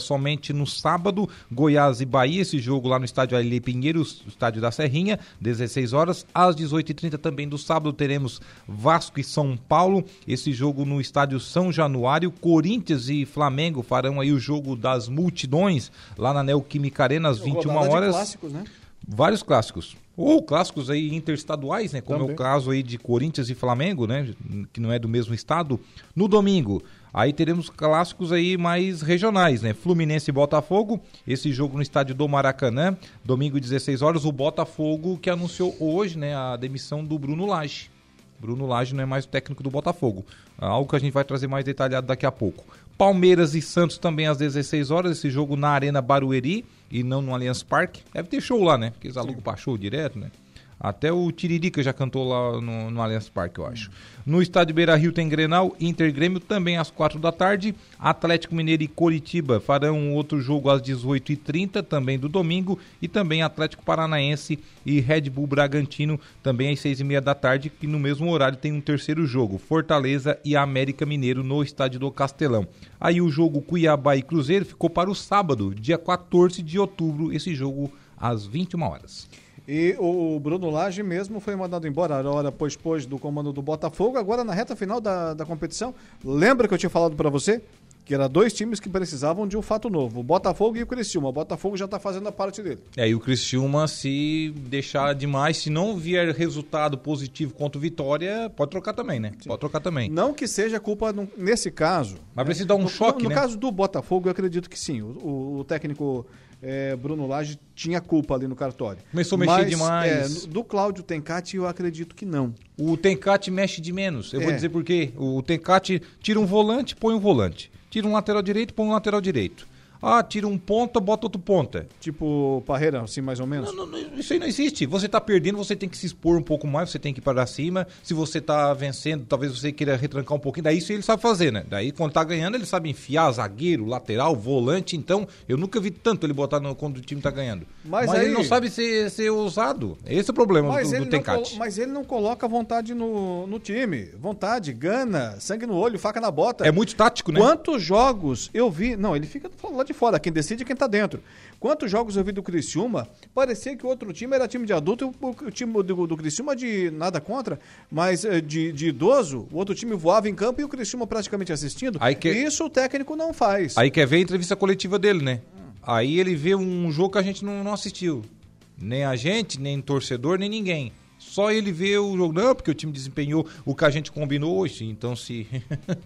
somente no sábado, Goiás e Bahia, esse jogo lá no estádio Aile Pinheiros, estádio da Serrinha, 16 horas. Às 18h30 também do sábado teremos Vasco e São Paulo, esse jogo no estádio São Januário. Corinthians e Flamengo farão aí o jogo das multidões lá na Neoquímica Arena às 21 horas. clássicos, né? Vários clássicos. Ou clássicos aí interestaduais, né? Como Também. é o caso aí de Corinthians e Flamengo, né? Que não é do mesmo estado. No domingo, aí teremos clássicos aí mais regionais, né? Fluminense e Botafogo, esse jogo no estádio do Maracanã, domingo 16 horas, o Botafogo que anunciou hoje, né, a demissão do Bruno Lage. Bruno Lage não é mais o técnico do Botafogo. Algo que a gente vai trazer mais detalhado daqui a pouco. Palmeiras e Santos também às 16 horas, esse jogo na Arena Barueri e não no Allianz Parque. Deve ter show lá, né? Porque eles alugam para show direto, né? Até o Tiririca já cantou lá no, no Allianz Parque, eu acho. No estádio Beira Rio tem Grenal, Inter Grêmio também às quatro da tarde. Atlético Mineiro e Coritiba farão outro jogo às 18h30, também do domingo. E também Atlético Paranaense e Red Bull Bragantino, também às seis e meia da tarde. Que no mesmo horário tem um terceiro jogo, Fortaleza e América Mineiro no estádio do Castelão. Aí o jogo Cuiabá e Cruzeiro ficou para o sábado, dia 14 de outubro, esse jogo às 21 horas. E o Bruno Lage mesmo foi mandado embora hora pois pôs do comando do Botafogo, agora na reta final da, da competição. Lembra que eu tinha falado para você? Que era dois times que precisavam de um fato novo, o Botafogo e o Criciúma. O Botafogo já está fazendo a parte dele. É, e o Criciúma, se deixar demais, se não vier resultado positivo contra o Vitória, pode trocar também, né? Sim. Pode trocar também. Não que seja culpa, nesse caso. Mas precisa dar um no, choque, no, né? No caso do Botafogo, eu acredito que sim. O, o, o técnico é, Bruno Lage tinha culpa ali no cartório. Começou a mexer Mas, demais. É, do Cláudio Tencati, eu acredito que não. O Tencati mexe de menos. Eu É. vou dizer por quê. O Tencati tira um volante, põe um volante. Tira um lateral direito, põe um lateral direito. Ah, tira um ponta, bota outro ponta. Tipo Parreira, assim, mais ou menos? Não, não, isso aí não existe. Você tá perdendo, você tem que se expor um pouco mais, você tem que ir para cima. Se você tá vencendo, talvez você queira retrancar um pouquinho. Daí isso ele sabe fazer, né? Daí quando tá ganhando, ele sabe enfiar zagueiro, lateral, volante. Então, eu nunca vi tanto ele botar no, quando o time tá ganhando. Mas Mas, aí- ele não sabe ser, ser ousado. Esse é o problema Mas do, do colo- mas ele não coloca vontade no, no time. Vontade, gana, sangue no olho, faca na bota. É muito tático, né? Quantos jogos eu vi. Não, ele fica lá de fora. Quem decide é quem tá dentro. Quantos jogos eu vi do Criciúma? Parecia que o outro time era time de adulto e o, time do, do Criciúma de nada contra, mas eh, de, de idoso. O outro time voava em campo e o Criciúma praticamente assistindo. Aí que- Isso o técnico não faz. Aí quer ver a entrevista coletiva dele, né? Aí ele vê um jogo que a gente não, não assistiu. Nem a gente, nem torcedor, nem ninguém. Só ele vê o jogo. Não, porque o time desempenhou o que a gente combinou hoje. Então, se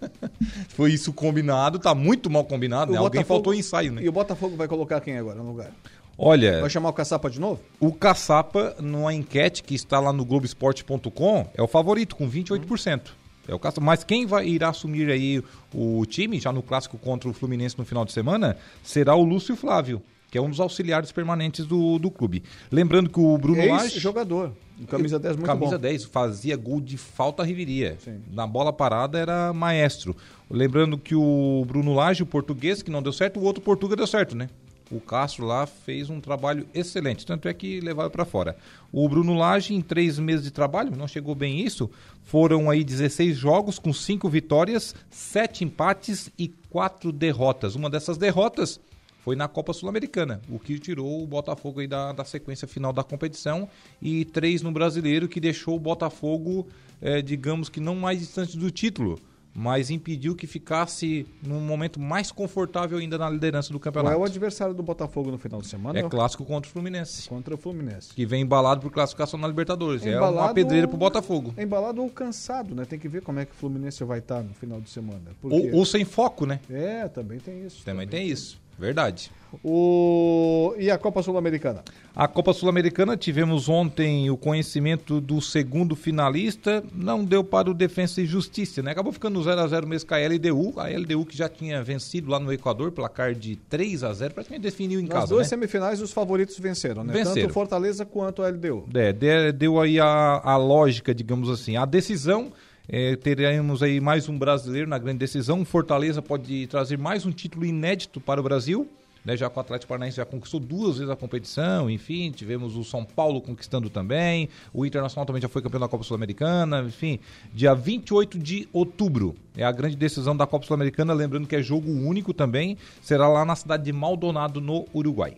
foi isso combinado, tá muito mal combinado, né? Alguém faltou ensaio, né? E o Botafogo vai colocar quem agora no lugar? Olha, Vai chamar o Caçapa de novo? o Caçapa, numa enquete que está lá no Globoesporte.com, é o favorito, com 28%. É o Caçapa. Mas quem vai irá assumir aí o time, já no clássico contra o Fluminense no final de semana, será o Lúcio Flávio, que é um dos auxiliares permanentes do, do clube. Lembrando que o Bruno Lage... Ex-jogador. Camisa 10 muito Camisa bom. 10, fazia gol de falta riveria. Sim. Na bola parada era maestro. Lembrando que o Bruno Lage, o português, que não deu certo, o outro português deu certo, né? O Castro lá fez um trabalho excelente, tanto é que levaram para fora. O Bruno Lage, em três meses de trabalho, não chegou bem isso, foram aí 16 jogos com cinco vitórias, sete empates e quatro derrotas. Uma dessas derrotas foi na Copa Sul-Americana, o que tirou o Botafogo aí da, da sequência final da competição e três no Brasileiro, que deixou o Botafogo, eh, digamos que não mais distante do título, mas impediu que ficasse num momento mais confortável ainda na liderança do Qual campeonato. é o adversário do Botafogo no final de semana? É clássico contra o Fluminense, Contra o Fluminense. que vem embalado por classificação na Libertadores. É uma Embalado- pedreira pro Botafogo. É embalado ou cansado, né? Tem que ver como é que o Fluminense vai estar no final de semana. Ou, ou sem foco, né? É, também tem isso. Também tem isso. Verdade. O... E a Copa Sul-Americana? A Copa Sul-Americana tivemos ontem o conhecimento do segundo finalista, não deu para o Defensa e Justiça, né? Acabou ficando 0 a 0 mesmo com a LDU, a LDU que já tinha vencido lá no Equador, placar de 3 a 0 praticamente definiu em Nas casa, duas né? semifinais, os favoritos venceram, né? Venceram. Tanto o Fortaleza quanto a LDU. É, de- deu aí a, a lógica, digamos assim. A decisão, é, teremos aí mais um brasileiro na grande decisão. Fortaleza pode trazer mais um título inédito para o Brasil. Né, já que o Atlético Paranaense já conquistou duas vezes a competição, enfim, tivemos o São Paulo conquistando também, o Internacional também já foi campeão da Copa Sul-Americana, enfim, dia 28 de outubro é a grande decisão da Copa Sul-Americana, lembrando que é jogo único também, será lá na cidade de Maldonado, no Uruguai.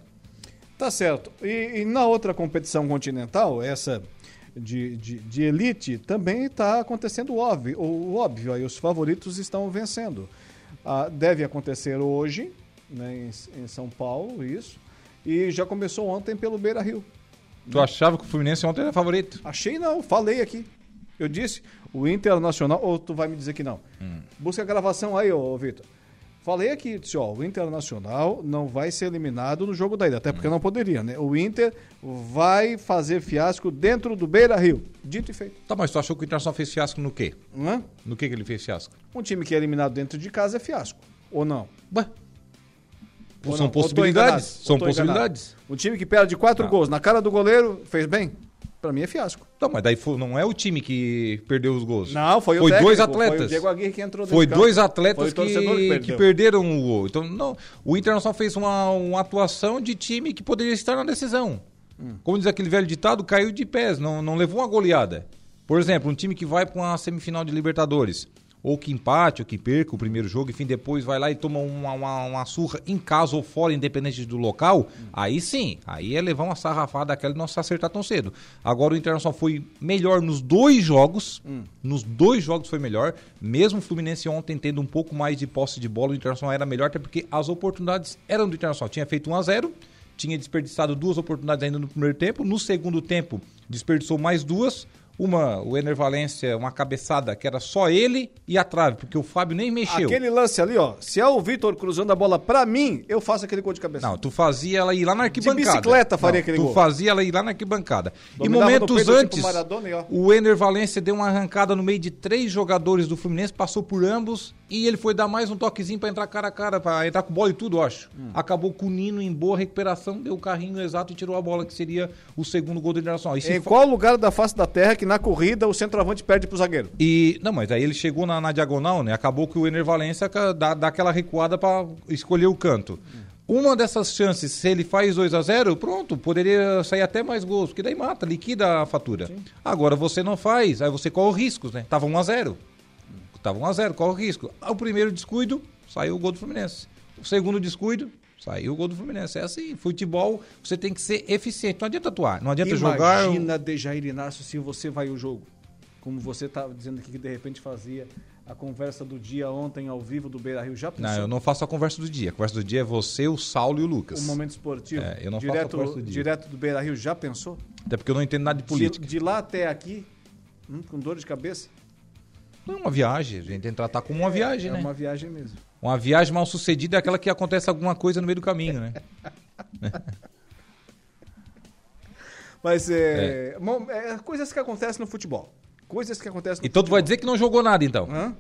Tá certo. E, e na outra competição continental, essa de, de, de elite, também está acontecendo o óbvio, o óbvio. Aí os favoritos estão vencendo. Ah, deve acontecer hoje, né, em, em São Paulo, isso. E já começou ontem pelo Beira Rio. Tu achava que o Fluminense ontem era favorito? Achei não, falei aqui. Eu disse, o Internacional, ou tu vai me dizer que não? Busca a gravação aí, ô, Vitor. Falei aqui, disse, ó, o Internacional não vai ser eliminado no jogo da ida, até porque não poderia, né? O Inter vai fazer fiasco dentro do Beira Rio. Dito e feito. Tá, mas tu achou que o Internacional fez fiasco no quê? Hã? No que, que ele fez fiasco? Um time que é eliminado dentro de casa é fiasco. Ou não? Ué, Ou são não? Possibilidades. São possibilidades. Um time que perde quatro Tá. gols na cara do goleiro, fez bem? Pra mim é fiasco. Não, mas daí foi- não é o time que perdeu os gols. Não, foi o Foi técnico, dois foi atletas. o Diego Aguirre que entrou Foi campo. dois atletas Foi o que, que que, perderam o gol. Então, não, o Internacional fez uma, uma atuação de time que poderia estar na decisão. Hum. Como diz aquele velho ditado, caiu de pés, não, não levou uma goleada. Por exemplo, um time que vai para uma semifinal de Libertadores, ou que empate, ou que perca o primeiro jogo, enfim, depois vai lá e toma uma, uma, uma surra em casa ou fora, independente do local, aí sim, aí é levar uma sarrafada daquela e não se acertar tão cedo. Agora o Internacional foi melhor nos dois jogos, nos dois jogos foi melhor, mesmo o Fluminense ontem tendo um pouco mais de posse de bola, o Internacional era melhor, até porque as oportunidades eram do Internacional. Tinha feito 1 a 0 tinha desperdiçado duas oportunidades ainda no primeiro tempo. No segundo tempo, desperdiçou mais duas. Uma, o Ener Valência, uma cabeçada que era só ele e a trave, porque o Fábio nem mexeu. Aquele lance ali, ó. Se é o Vitor cruzando a bola pra mim, eu faço aquele gol de cabeça. Não, tu fazia ela ir lá na arquibancada. bicicleta faria Não, aquele tu gol. fazia ela ir lá na arquibancada. Dominava no momentos peito, tipo antes, Maradona e o Ener Valência deu uma arrancada no meio de três jogadores do Fluminense, passou por ambos e ele foi dar mais um toquezinho pra entrar cara a cara, pra entrar com bola e tudo, eu acho. Hum. Acabou com o Nino em boa recuperação, deu o carrinho exato e tirou a bola, que seria o segundo gol do Internacional. E Em fa- qual lugar da face da terra que na corrida o centroavante perde pro zagueiro? E, não, mas aí ele chegou na, na diagonal, né? Acabou que o Ener Valência dá, dá aquela recuada pra escolher o canto. Uma dessas chances, se ele faz 2 a 0 pronto, poderia sair até mais gols, porque daí mata, liquida a fatura. Agora você não faz, aí você corre riscos, né? Tava 1 a 0 Tava 1 a 0 corre o risco. O primeiro descuido, saiu o gol do Fluminense. O segundo descuido, saiu o gol do Fluminense. É assim, futebol, você tem que ser eficiente. Não adianta atuar, não adianta jogar... Imagina Dejair Inácio se você vai o jogo. Como você tá dizendo aqui que de repente fazia a conversa do dia ontem ao vivo do Beira Rio. Já pensou? Não, eu não faço a conversa do dia. A conversa do dia é você, o Saulo e o Lucas. O momento esportivo. É, eu não faço a direto, conversa do dia. Direto do Beira Rio, já pensou? Até porque eu não entendo nada de política. De, de lá até aqui, hum, com dor de cabeça? Não é uma viagem, a gente tem que tratar como uma viagem, é né? uma viagem mesmo. Uma viagem mal sucedida é aquela que acontece alguma coisa no meio do caminho, né? Mas é, bom, é, coisas que acontecem no futebol. Coisas que acontecem no Então tu futebol. vai dizer que não jogou nada, então? Hã?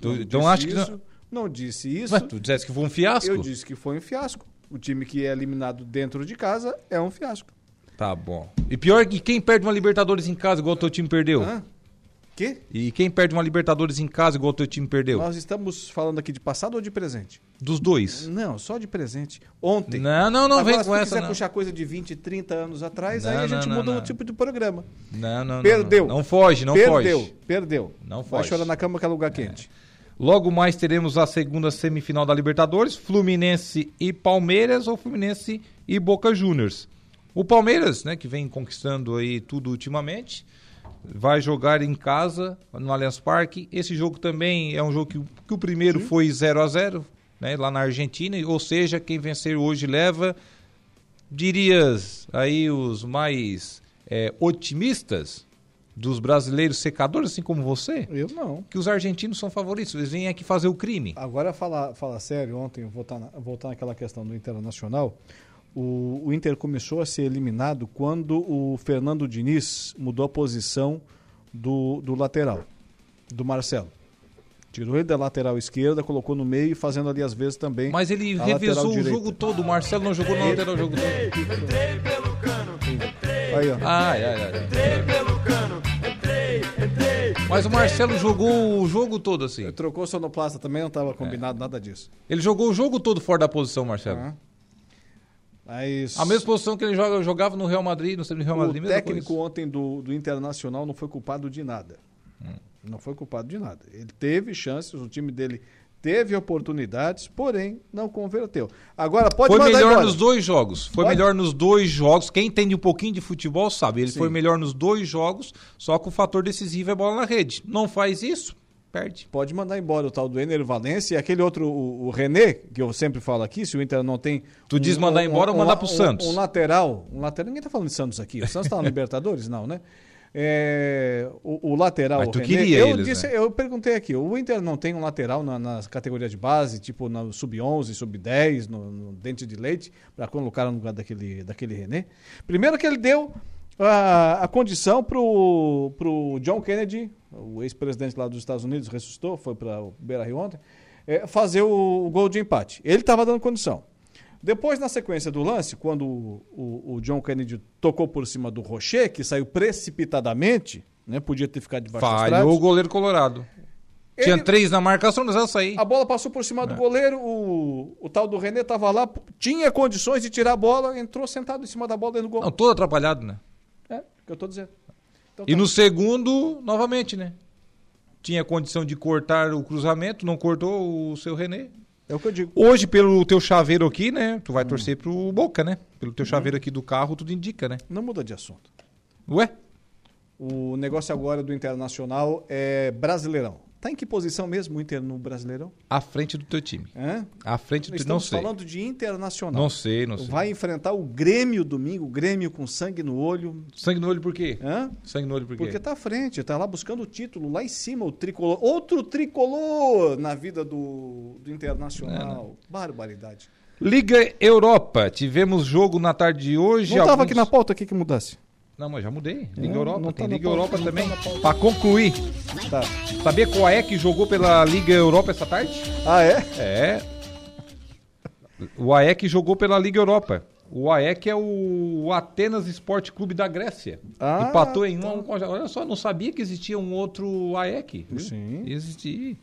Tu- Não então acho que isso, não disse isso. Mas tu disseste que foi um fiasco? Eu disse que foi um fiasco. O time que é eliminado dentro de casa é um fiasco. Tá bom. E pior que quem perde uma Libertadores em casa igual o teu time perdeu? Hã? Quê? E quem perde uma Libertadores em casa igual o teu time perdeu? Nós estamos falando aqui de passado ou de presente? Dos dois. Não, só de presente. Ontem. Não, não, não, Agora, vem se com essa, quiser não. puxar coisa de 20, 30 anos atrás, Não, aí a não, gente não, muda não. o tipo de programa. Não, não, não. Perdeu. Não, não foge, não perdeu, foge. Perdeu. Não Vai foge. chorar na cama que é lugar quente. Logo mais teremos a segunda semifinal da Libertadores, Fluminense e Palmeiras ou Fluminense e Boca Juniors. O Palmeiras, né, que vem conquistando aí tudo ultimamente, vai jogar em casa no Allianz Parque. Esse jogo também é um jogo que, o- que o primeiro foi 0 a 0, né, lá na Argentina, ou seja, quem vencer hoje leva dirias aí os mais é, otimistas dos brasileiros secadores, assim como você? Eu não. Que os argentinos são favoritos, eles vêm aqui fazer o crime. Agora, falar fala sério, ontem, voltar, na- voltar naquela questão do Internacional, o, o Inter começou a ser eliminado quando o Fernando Diniz mudou a posição do, do lateral, do Marcelo. Tirou ele da lateral esquerda, colocou no meio, fazendo ali às vezes também. Mas ele a revezou o jogo todo, o Marcelo não jogou na lateral o jogo todo. Aí, ó. Ai, ai, ai. Mas o Marcelo jogou o jogo todo assim. Trocou o sonoplasta também, não estava combinado nada disso. Ele jogou o jogo todo fora da posição, Marcelo. Aham. Mas A mesma posição que ele joga, jogava no Real Madrid, no Real Madrid, o técnico coisa. ontem do, do Internacional não foi culpado de nada. Hum. Não foi culpado de nada. Ele teve chances, o time dele teve oportunidades, porém não converteu. Agora pode Foi melhor embora. nos dois jogos. Foi Pode? melhor nos dois jogos. Quem entende um pouquinho de futebol sabe. Ele Sim. foi melhor nos dois jogos, só que o fator decisivo é bola na rede. Não faz isso, perde. Pode mandar embora o tal do Ener Valência e aquele outro, o, o René, que eu sempre falo aqui, se o Inter não tem. Tu diz mandar embora ou mandar pro um, Santos? Um lateral. Um lateral. Ninguém tá falando de Santos aqui. O Santos tá na Libertadores? Não, né? É, o, o lateral. Mas tu René, queria eu, eles, disse, né? eu perguntei aqui: o Inter não tem um lateral na, nas categorias de base, tipo no sub-11, sub-10, no, no dente de leite, para colocar no lugar daquele, daquele René? Primeiro que ele deu a, a condição pro, pro John Kennedy, o ex-presidente lá dos Estados Unidos, ressuscitou, foi para o Beira Rio ontem, é, fazer o, o gol de empate. Ele estava dando condição. Depois, na sequência do lance, quando o, o- o John Kennedy tocou por cima do Rocher, que saiu precipitadamente, né? Podia ter ficado debaixo Falhou traves. o goleiro colorado. Tinha Ele- três na marcação, não sair. A bola passou por cima É. do goleiro, o, o tal do René estava lá, tinha condições de tirar a bola, entrou sentado em cima da bola dentro do gol. Não, todo atrapalhado, né? É, o que eu tô dizendo. Então E tá. no segundo, novamente, né? Tinha condição de cortar o cruzamento, não cortou o seu René. É o que eu digo. Hoje, pelo teu chaveiro aqui, né? Tu Hum. vai torcer pro Boca, né? Pelo teu chaveiro aqui do carro, tudo indica, né? Não muda de assunto. Ué? O negócio agora do Internacional é Brasileirão. Tá em que posição mesmo o Inter no Brasileirão? À frente do teu time. Hã? À frente do teu... Não Estamos sei. falando de Internacional. Não sei, não sei. Vai enfrentar o Grêmio domingo, o Grêmio com sangue no olho. Sangue no olho por quê? Hã? Sangue no olho por quê? Porque tá à frente, tá lá buscando o título, lá em cima, o tricolor. Outro tricolor na vida do, do Internacional. É, Barbaridade. Liga Europa. Tivemos jogo na tarde de hoje. Não tava alguns- aqui na pauta aqui que mudasse. Não, mas já mudei. Liga Não, Europa. Tem tá na Liga Europa tá também. Pra concluir. Tá. Sabia que o AEC jogou pela Liga Europa essa tarde? Ah, é? É. O AEC jogou pela Liga Europa. O AEC é o Atenas Esporte Clube da Grécia. Ah, Empatou em 1 um a 1 com a... Olha só, não sabia que existia um outro AEC. viu? Sim. Existia.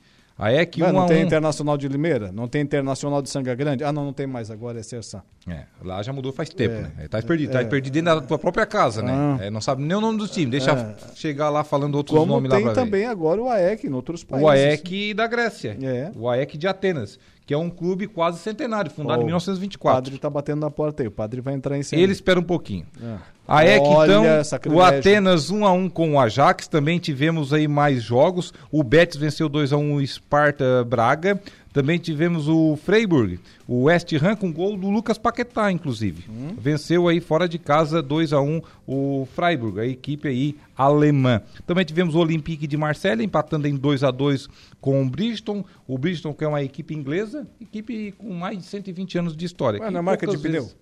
AEC Não, 1 não a tem 1. Internacional de Limeira? Não tem Internacional de Sanga Grande? Ah, não, não tem mais agora, é Sersan. É, lá já mudou faz tempo, É. né? Tá perdido, tá É. perdido dentro da tua própria casa, né? Ah. É, não sabe nem o nome do time. Deixa É. chegar lá falando outros Como nomes lá tem pra ver. também agora o AEC em outros países. O AEC da Grécia. É. O AEC de Atenas, que é um clube quase centenário, fundado Ó, em O 1924. padre tá batendo na porta aí, o padre vai entrar em cena. Ele espera um pouquinho. É. AEC, Olha, então, sacrilégio. o Atenas 1 a 1 com o Ajax, também tivemos aí mais jogos. O Betis venceu 2 a 1 o Sparta Braga. Também tivemos o Freiburg, o West Ham com gol do Lucas Paquetá, inclusive. Hum. Venceu aí fora de casa 2 a 1 o Freiburg, a equipe aí alemã. Também tivemos o Olympique de Marselha empatando em 2 a 2 com o Bristol. O Bristol que é uma equipe inglesa, equipe com mais de 120 anos de história. Ué, não é marca de pneu? vezes-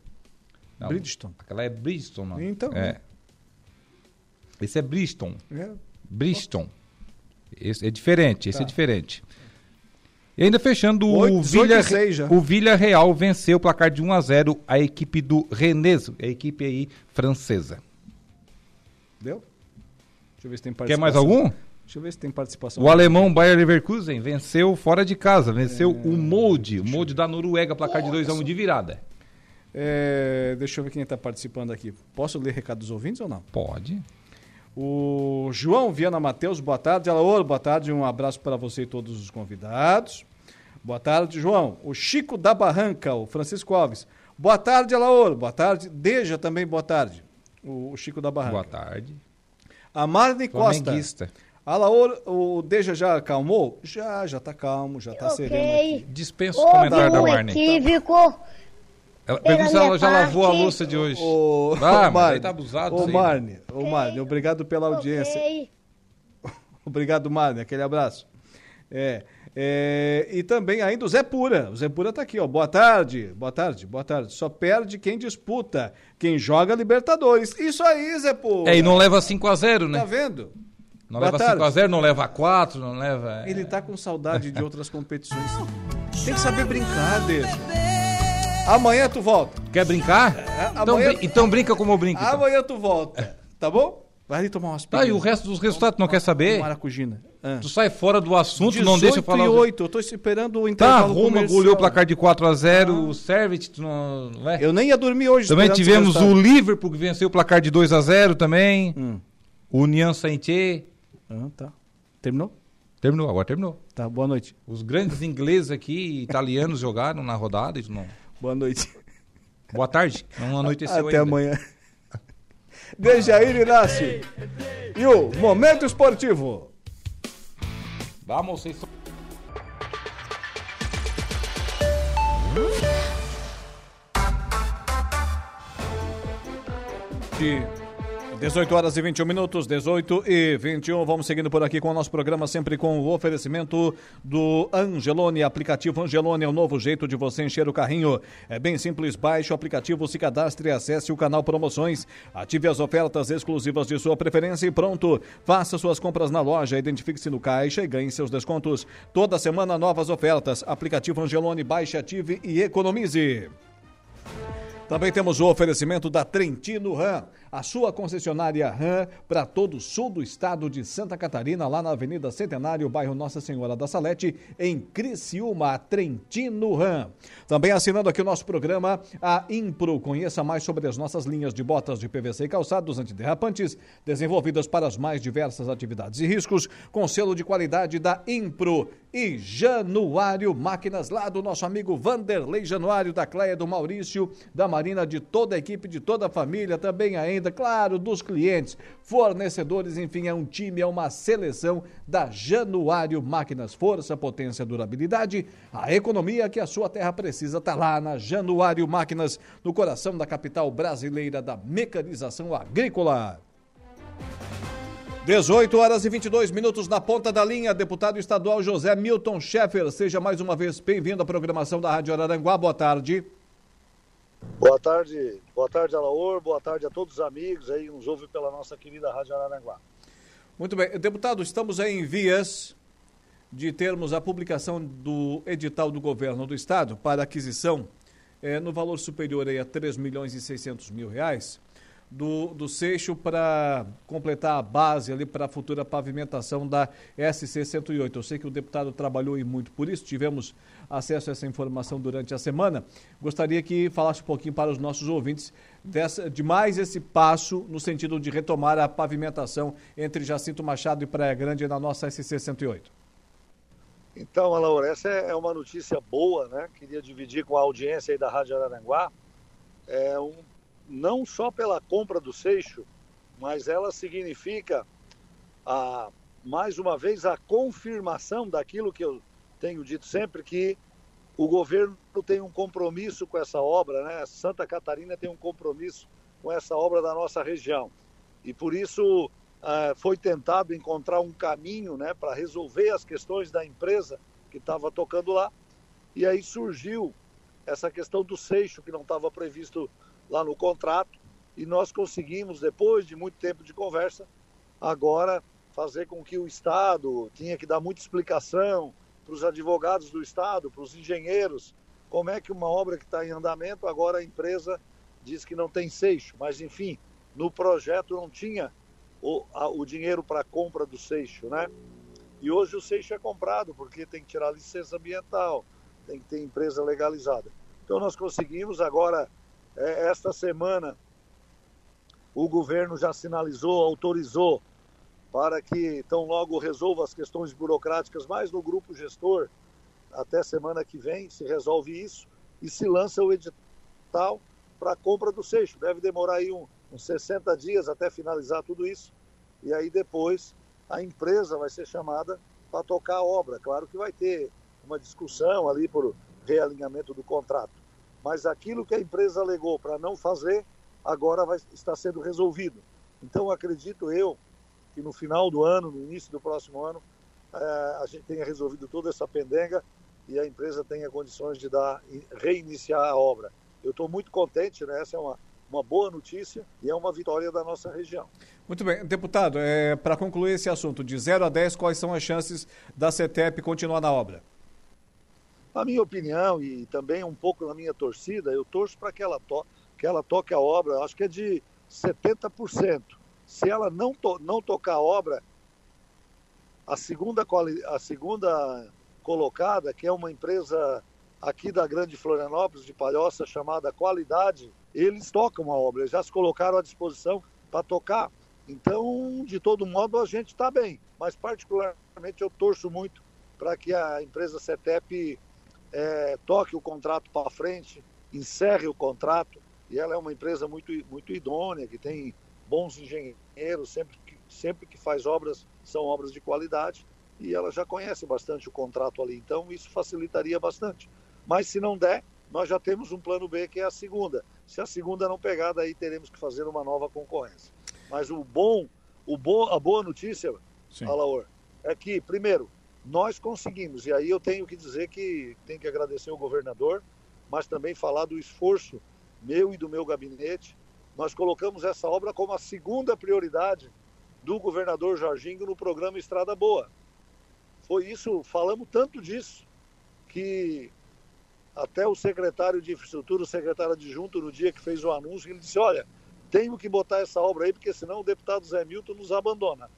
Não, Bridgestone. Aquela é Bristol, não. Então, É. Esse é Bristol. É. Bristol. Esse é diferente, esse Tá. é diferente. E ainda fechando, o Oito, dezoito Villa, e seis já. o Villa Real venceu o placar de 1 a 0 a equipe do Rennes, a equipe aí francesa. Deu? Deixa eu ver se tem Quer participação. mais algum? Deixa eu ver se tem participação. O alemão Bayer Leverkusen venceu fora de casa, venceu É, o Molde, o Molde da Noruega, placar de 2 a 1 de virada. É, deixa eu ver quem está participando aqui. Posso ler recado dos ouvintes ou não? Pode. O João Viana Matheus, boa tarde. Oi, boa tarde, um abraço para você e todos os convidados. Boa tarde, João. O Chico da Barranca, o Francisco Alves. Boa tarde, Alaor. Boa tarde. Deja também, boa tarde. O, o Chico da Barranca. Boa tarde. A Marne Costa. Alaor, o Deja já acalmou? Já, já tá calmo, já tá sereno aqui. Dispensa o comentário da Marne. equívoco. Ela, pergunta se ela já minha lavou a parte- louça de hoje. Ô, ah, mas aí tá abusado aí. Marne, ô, Marne, obrigado pela audiência. Ok. Obrigado, Marne. Aquele abraço. É, é, e também ainda o Zé Pura. O Zé Pura tá aqui, ó. Boa tarde, boa tarde, boa tarde. Só perde quem disputa, quem joga Libertadores. Isso aí, Zé Pura. É, e não leva 5x0, né? Tá vendo? Não Boa leva tarde. 5x0, não leva 4, não leva. Ele tá com saudade de outras competições. Tem que saber brincar, deixa. Amanhã tu volta. Quer brincar? então, amanhã- brin- então brinca como eu brinco. então. Amanhã tu volta. Tá bom? Vai ali tomar umas Tá, e o resto dos resultados tu não quer saber? Maracujina. Ah. Tu sai fora do assunto, não deixa eu falar. e os- 8, eu tô esperando o Tá, intervalo Roma comercial. goleou o placar de 4x0, o Servet, tu não, não é? Eu nem ia dormir hoje Também tivemos o. Liverpool que venceu o placar de 2x0 também. Hum. O União Saint-Etienne. Ah, tá. Terminou? Terminou, agora terminou. Tá, boa noite. Os grandes ingleses aqui, italianos, jogaram na rodada. Isso não... Boa noite. Boa tarde. Não anoiteceu Até ainda. amanhã. Dejair Inácio. E o Momento Esportivo. Vamos, vocês. De 18 horas e 21 minutos, 18 e 21. Vamos seguindo por aqui com o nosso programa, sempre com o oferecimento do Angelone. Aplicativo Angelone é o novo jeito de você encher o carrinho. É bem simples, baixe o aplicativo, se cadastre, acesse o canal Promoções, ative as ofertas exclusivas de sua preferência e pronto. Faça suas compras na loja, identifique-se no caixa e ganhe seus descontos. Toda semana, novas ofertas. Aplicativo Angelone, baixe, ative e economize. Também temos o oferecimento da Trentino Ram, a sua concessionária Ram para todo o sul do estado de Santa Catarina, lá na Avenida Centenário, bairro Nossa Senhora da Salete, em Criciúma, Trentino Ram. Também assinando aqui o nosso programa, a Impro. Conheça mais sobre as nossas linhas de botas de PVC e calçados antiderrapantes, desenvolvidas para as mais diversas atividades e riscos, com selo de qualidade da Impro. E Januário Máquinas, lá do nosso amigo Vanderlei Januário, da Cleia, do Maurício, da Marina, de toda a equipe, de toda a família, também ainda, claro, dos clientes, fornecedores, enfim, é um time, é uma seleção da Januário Máquinas. Força, potência, durabilidade, a economia que a sua terra precisa está lá na Januário Máquinas, no coração da capital brasileira da mecanização agrícola. 18 horas e 22 minutos na ponta da linha, deputado estadual José Milton Schaeffer. Seja mais uma vez bem-vindo à programação da Rádio Araranguá. Boa tarde. Boa tarde, boa tarde, Alaor. Boa tarde a todos os amigos aí que nos ouvem pela nossa querida Rádio Araranguá. Muito bem. Deputado, estamos aí em vias de termos a publicação do edital do governo do estado para aquisição é, no valor superior aí a 3 milhões e 600 mil reais do, do Seixo para completar a base ali para a futura pavimentação da SC 108. Eu sei que o deputado trabalhou e muito por isso, tivemos acesso a essa informação durante a semana. Gostaria que falasse um pouquinho para os nossos ouvintes dessa, de mais esse passo no sentido de retomar a pavimentação entre Jacinto Machado e Praia Grande na nossa SC 108. Então, Alaura, essa é uma notícia boa, né? Queria dividir com a audiência aí da Rádio Araranguá. É um não só pela compra do Seixo, mas ela significa, a, mais uma vez, a confirmação daquilo que eu tenho dito sempre, que o governo tem um compromisso com essa obra, né? Santa Catarina tem um compromisso com essa obra da nossa região. E por isso uh, foi tentado encontrar um caminho né, para resolver as questões da empresa que estava tocando lá. E aí surgiu essa questão do Seixo, que não estava previsto lá no contrato e nós conseguimos, depois de muito tempo de conversa, agora fazer com que o Estado tinha que dar muita explicação para os advogados do Estado, para os engenheiros, como é que uma obra que está em andamento, agora a empresa diz que não tem seixo, mas enfim, no projeto não tinha o, a, o dinheiro para a compra do seixo, né? E hoje o seixo é comprado porque tem que tirar licença ambiental, tem que ter empresa legalizada. Então nós conseguimos agora esta semana o governo já sinalizou, autorizou para que tão logo resolva as questões burocráticas mais no grupo gestor, até semana que vem se resolve isso e se lança o edital para a compra do seixo. Deve demorar aí um, uns 60 dias até finalizar tudo isso. E aí depois a empresa vai ser chamada para tocar a obra. Claro que vai ter uma discussão ali por realinhamento do contrato mas aquilo que a empresa alegou para não fazer, agora vai estar sendo resolvido. Então, acredito eu que no final do ano, no início do próximo ano, é, a gente tenha resolvido toda essa pendenga e a empresa tenha condições de dar reiniciar a obra. Eu estou muito contente, né? essa é uma, uma boa notícia e é uma vitória da nossa região. Muito bem. Deputado, é, para concluir esse assunto, de 0 a 10, quais são as chances da CETEP continuar na obra? A minha opinião e também um pouco na minha torcida, eu torço para que ela, to que ela toque a obra, acho que é de 70%. Se ela não, to não tocar a obra, a segunda, a segunda colocada, que é uma empresa aqui da Grande Florianópolis, de Palhoça, chamada Qualidade, eles tocam a obra, eles já se colocaram à disposição para tocar. Então, de todo modo, a gente está bem. Mas, particularmente, eu torço muito para que a empresa CETEP é, toque o contrato para frente, encerre o contrato. E ela é uma empresa muito, muito idônea, que tem bons engenheiros, sempre que, sempre que faz obras, são obras de qualidade. E ela já conhece bastante o contrato ali, então isso facilitaria bastante. Mas se não der, nós já temos um plano B que é a segunda. Se a segunda não pegar, daí teremos que fazer uma nova concorrência. Mas o bom, o bom a boa notícia, Alaor, é que, primeiro, nós conseguimos. E aí eu tenho que dizer que tenho que agradecer o governador, mas também falar do esforço meu e do meu gabinete. Nós colocamos essa obra como a segunda prioridade do governador Jorginho no programa Estrada Boa. Foi isso, falamos tanto disso, que até o secretário de infraestrutura, o secretário adjunto, no dia que fez o anúncio, ele disse: Olha, tenho que botar essa obra aí, porque senão o deputado Zé Milton nos abandona.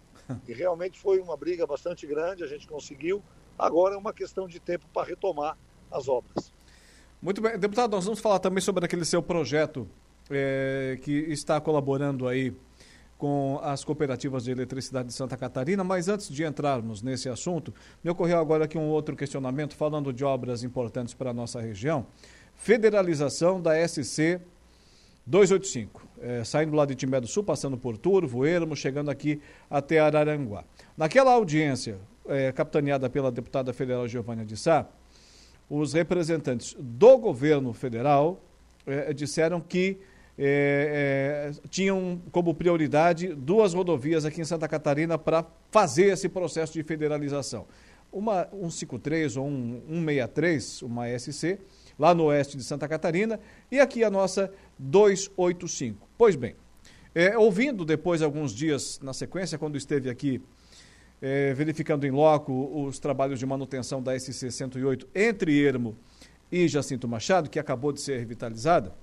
E realmente foi uma briga bastante grande, a gente conseguiu. Agora é uma questão de tempo para retomar as obras. Muito bem. Deputado, nós vamos falar também sobre aquele seu projeto é, que está colaborando aí com as cooperativas de eletricidade de Santa Catarina, mas antes de entrarmos nesse assunto, me ocorreu agora aqui um outro questionamento falando de obras importantes para a nossa região. Federalização da SC 285, é, saindo lá de Timbé do Sul, passando por Turvo, Ermo, chegando aqui até Araranguá. Naquela audiência, é, capitaneada pela deputada federal Giovânia de Sá, os representantes do governo federal é, disseram que tinham como prioridade duas rodovias aqui em Santa Catarina para fazer esse processo de federalização. Uma 153 ou um 163, uma SC, lá no oeste de Santa Catarina, e aqui a nossa 285. Pois bem, é, ouvindo depois alguns dias na sequência, quando esteve aqui é, verificando em loco os trabalhos de manutenção da SC 108 entre Ermo e Jacinto Machado, que acabou de ser revitalizada,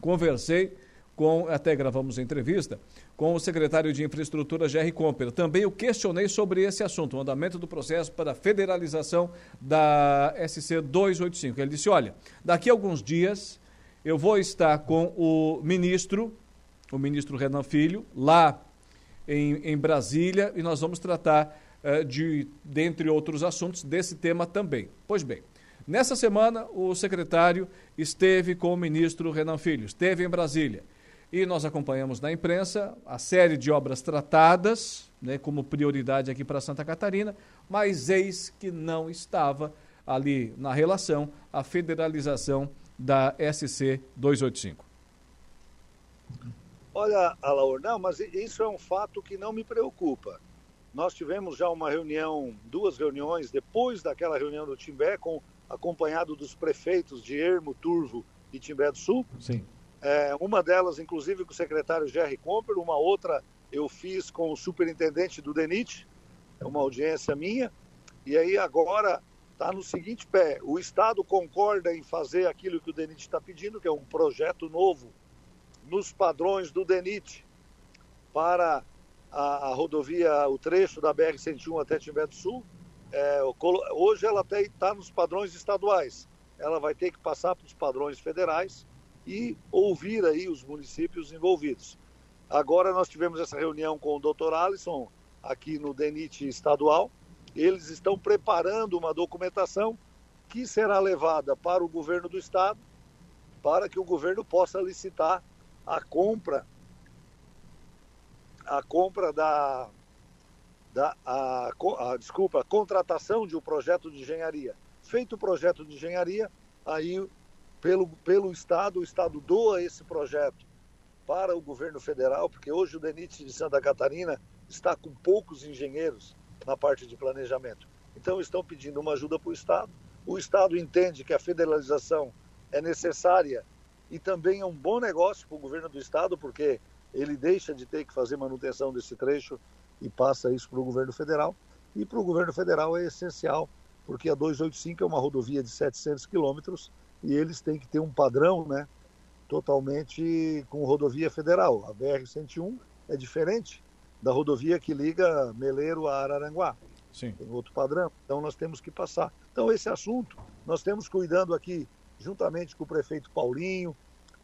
conversei com, até gravamos entrevista, com o secretário de Infraestrutura, Jerry Comper. Também o questionei sobre esse assunto, o andamento do processo para a federalização da SC 285. Ele disse: olha, daqui a alguns dias eu vou estar com o ministro, o ministro Renan Filho, lá em, em Brasília, e nós vamos tratar, uh, de, dentre outros assuntos, desse tema também. Pois bem, Nessa semana, o secretário esteve com o ministro Renan Filho, esteve em Brasília. E nós acompanhamos na imprensa a série de obras tratadas, né, como prioridade aqui para Santa Catarina, mas eis que não estava ali na relação a federalização da SC 285. Olha, Alaor, não, mas isso é um fato que não me preocupa. Nós tivemos já uma reunião, duas reuniões, depois daquela reunião do Timbé, com acompanhado dos prefeitos de Ermo, Turvo e Timbé do Sul. Sim. É, uma delas, inclusive, com o secretário Jerry Comper, uma outra eu fiz com o superintendente do DENIT, é uma audiência minha, e aí agora está no seguinte pé, o Estado concorda em fazer aquilo que o DENIT está pedindo, que é um projeto novo nos padrões do DENIT para a, a rodovia, o trecho da BR-101 até Timbé do Sul, é, hoje ela está nos padrões estaduais. Ela vai ter que passar para os padrões federais e ouvir aí os municípios envolvidos. Agora nós tivemos essa reunião com o Dr. Alisson aqui no DENIT estadual. Eles estão preparando uma documentação que será levada para o governo do estado para que o governo possa licitar a compra a compra da da a, a, desculpa, a contratação de um projeto de engenharia. Feito o projeto de engenharia, aí pelo, pelo Estado, o Estado doa esse projeto para o governo federal, porque hoje o DENIT de Santa Catarina está com poucos engenheiros na parte de planejamento. Então estão pedindo uma ajuda para o Estado. O Estado entende que a federalização é necessária e também é um bom negócio para o governo do Estado, porque ele deixa de ter que fazer manutenção desse trecho e passa isso para o governo federal. E para o governo federal é essencial, porque a 285 é uma rodovia de 700 quilômetros e eles têm que ter um padrão né, totalmente com rodovia federal. A BR-101 é diferente da rodovia que liga Meleiro a Araranguá. Sim. Tem outro padrão, então nós temos que passar. Então esse assunto nós temos cuidando aqui juntamente com o prefeito Paulinho,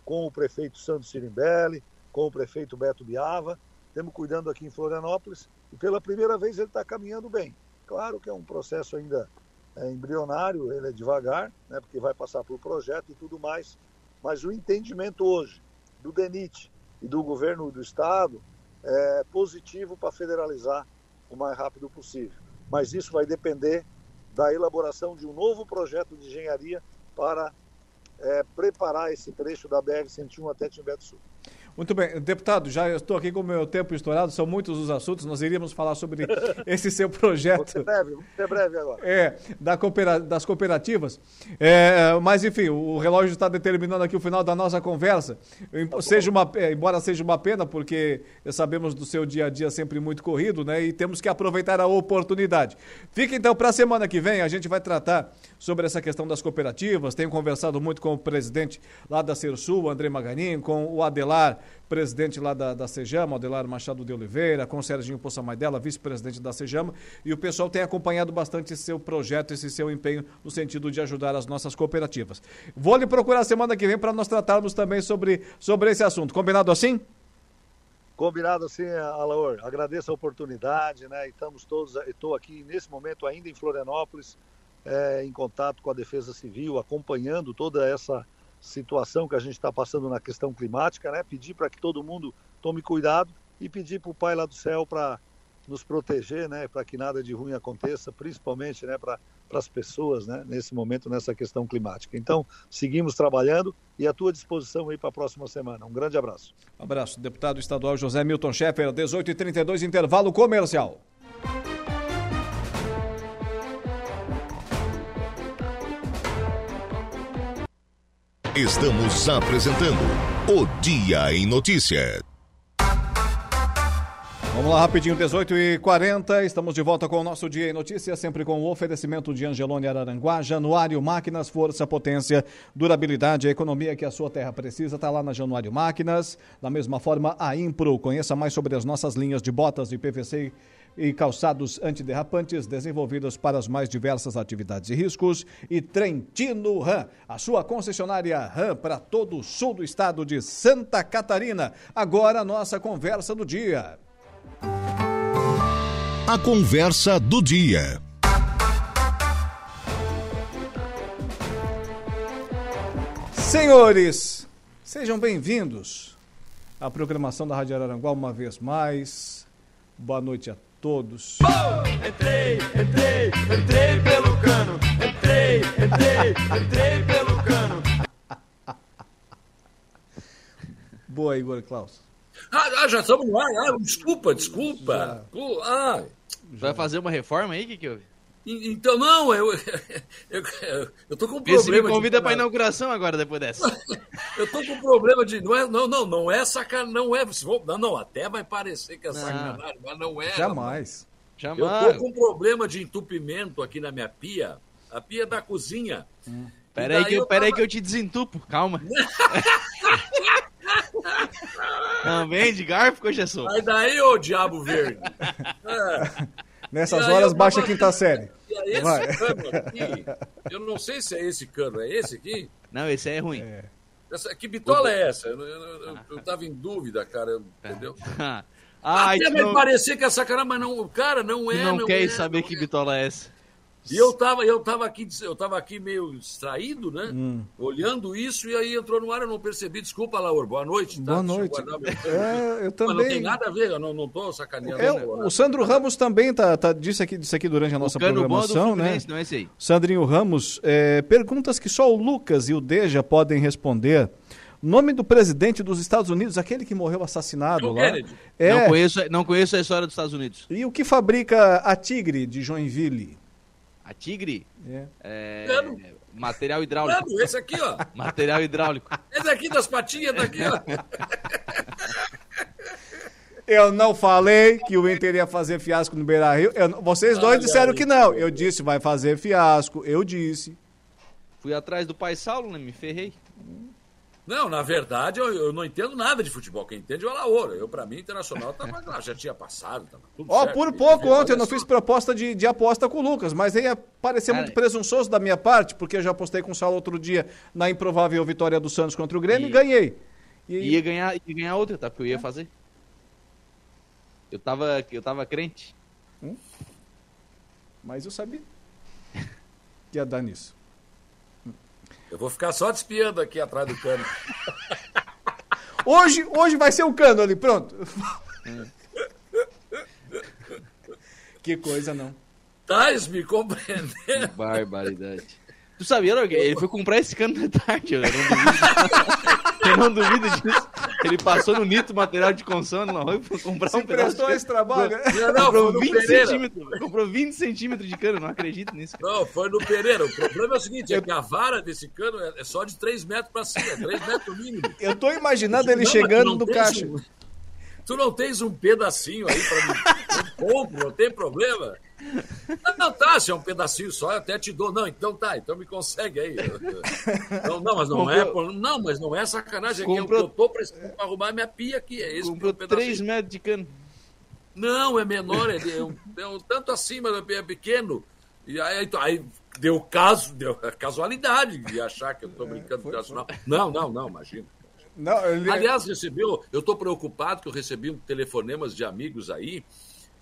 com o prefeito Santos Sirimbelli, com o prefeito Beto Biava, temos cuidando aqui em Florianópolis e pela primeira vez ele está caminhando bem. Claro que é um processo ainda é, embrionário, ele é devagar, né, porque vai passar por projeto e tudo mais, mas o entendimento hoje do DENIT e do governo do estado é positivo para federalizar o mais rápido possível. Mas isso vai depender da elaboração de um novo projeto de engenharia para é, preparar esse trecho da BR-101 até Timbé do Sul. Muito bem, deputado, já estou aqui com o meu tempo estourado, são muitos os assuntos, nós iríamos falar sobre esse seu projeto. Vou ser breve, vou ser breve agora. É, da coopera das cooperativas. É, mas, enfim, o relógio está determinando aqui o final da nossa conversa. Seja uma, é, embora seja uma pena, porque sabemos do seu dia a dia sempre muito corrido, né? E temos que aproveitar a oportunidade. Fica então para a semana que vem, a gente vai tratar sobre essa questão das cooperativas. Tenho conversado muito com o presidente lá da Cersul, André Maganin, com o Adelar presidente lá da, da Sejama, Adelar Machado de Oliveira, com o Serginho Poçamaidela, vice-presidente da Sejama, e o pessoal tem acompanhado bastante esse seu projeto, esse seu empenho no sentido de ajudar as nossas cooperativas. Vou lhe procurar semana que vem para nós tratarmos também sobre, sobre esse assunto. Combinado assim? Combinado assim, Alaor. Agradeço a oportunidade, né? Estamos todos, estou aqui nesse momento ainda em Florianópolis, é, em contato com a Defesa Civil, acompanhando toda essa situação que a gente está passando na questão climática, né? Pedir para que todo mundo tome cuidado e pedir para o Pai lá do céu para nos proteger, né? Para que nada de ruim aconteça, principalmente, né? Para as pessoas, né? Nesse momento, nessa questão climática. Então, seguimos trabalhando e à tua disposição aí para a próxima semana. Um grande abraço. Um abraço, deputado estadual José Milton Schaeffer, 18h32, intervalo comercial. Estamos apresentando o Dia em Notícia. Vamos lá, rapidinho, 18 e 40 estamos de volta com o nosso Dia em Notícia, sempre com o oferecimento de Angelone Araranguá, Januário Máquinas, força, potência, durabilidade, a economia que a sua terra precisa, está lá na Januário Máquinas. Da mesma forma, a Impro, conheça mais sobre as nossas linhas de botas de PVC e calçados antiderrapantes desenvolvidos para as mais diversas atividades e riscos. E Trentino Ram, a sua concessionária Ram para todo o sul do estado de Santa Catarina. Agora a nossa conversa do dia. A conversa do dia. Senhores, sejam bem-vindos à programação da Rádio Araranguá uma vez mais. Boa noite a todos. Oh, entrei, entrei, entrei pelo cano. Entrei, entrei, entrei pelo cano. Boa, Igor Klaus. Ah, ah, já estamos no ar. Ah, desculpa, desculpa. Ah. Vai fazer uma reforma aí, que que houve? Então, não, eu, eu, tô com um problema. Você me convida para inauguração agora, depois dessa. eu tô com um problema de. Não, é, não, não, não é sacanagem, não é. Não, não, até vai parecer que é sacanagem, mas não é. Jamais. Jamais. Eu tô com um problema de entupimento aqui na minha pia, a pia da cozinha. Hum. Pera aí, que, eu, tava... aí que eu te desentupo, calma. Vem de garfo, sua. Sai daí, ô diabo verde. É. Nessas horas, baixa a quinta série. É esse Vai. cano aqui, eu não sei se é esse cano, é esse aqui? Não, esse aí é ruim. É. Essa, que bitola é essa? Eu, eu, eu, eu tava em dúvida, cara, entendeu? Ah, Até vai não... parecer que é sacanagem, mas não, cara, não é. não, não quer é, saber não que é. bitola é essa. E eu tava, eu tava aqui, eu tava aqui meio distraído, né? Hum. Olhando isso e aí entrou no ar, eu não percebi. Desculpa, Laura. Boa noite. Tá? Boa noite. É, eu também. Mas não tem nada a ver, eu não, não tô sacaneando. É, o Sandro Ramos também tá, tá, disse, aqui, disse aqui durante a nossa o cano programação, bom do né? Não é esse aí. Sandrinho Ramos, é, perguntas que só o Lucas e o Deja podem responder. Nome do presidente dos Estados Unidos, aquele que morreu assassinado John lá. Kennedy. É, Não, conheço, não conheço a história dos Estados Unidos. E o que fabrica a Tigre de Joinville? A Tigre? É. É, Cano. material hidráulico. Mano, esse aqui, ó. Material hidráulico. Esse aqui das patinhas daqui, ó. Eu não falei que o Inter ia fazer fiasco no Beira Rio. Eu- vocês dois Olha disseram que não. Eu disse, vai fazer fiasco. Eu disse. Fui atrás do pai Saulo, né? Me ferrei. Não, na verdade, eu, eu não entendo nada de futebol. Quem entende é o Alaoura. Eu, pra mim, internacional tava lá, já tinha passado, tava tudo Ó, certo. por pouco ontem eu não fiz proposta de, de aposta com o Lucas, mas aí ia parecer muito presunçoso da minha parte, porque eu já apostei com o Saulo outro dia na improvável vitória do Santos contra o Grêmio e, E- ganhei. E, Ia ganhar, ia ganhar outra, tá? Porque eu ia fazer. Eu tava, eu tava crente. Mas eu sabia que ia dar nisso. Eu vou ficar só despiando aqui atrás do cano. Hoje, hoje vai ser o cano ali, pronto. que coisa, não. Tais me compreendendo. Que barbaridade. Tu sabia, Lorgue? Ele foi comprar esse cano de tarde, eu não não duvido disso. Ele passou no Nito material de construção na rua e comprar Se um pedaço de esse trabalho. Não, não, comprou foi no 20 Pereira. centímetros. Comprou 20 centímetros de cano, não acredito nisso. cara. Não, foi no Pereira. O problema é o seguinte: é que a vara desse cano é é só de 3 metros pra cima, é 3 metros mínimo. Eu tô imaginando ele Não, chegando no caixa. um- tu não tens um pedacinho aí pra mim? Eu compro, não tem problema. Não, não, tá, se é um pedacinho só, eu até te dou. Não, então tá, então me consegue aí. Não, não, mas não é, Comprou- por- não, mas não é sacanagem, é que eu, Comprou- eu tô precisando pra arrumar minha pia aqui, é esse Comprou que é pedacinho. 3 metros de cano. Não, é menor, ele é um, é um tanto acima, é pequeno. E aí, então, aí deu caso, deu a casualidade de achar que eu tô brincando com o Nacional. Não, não, não, imagina. Não, ele... Aliás, recebeu, eu estou preocupado que eu recebi um telefonemas de amigos aí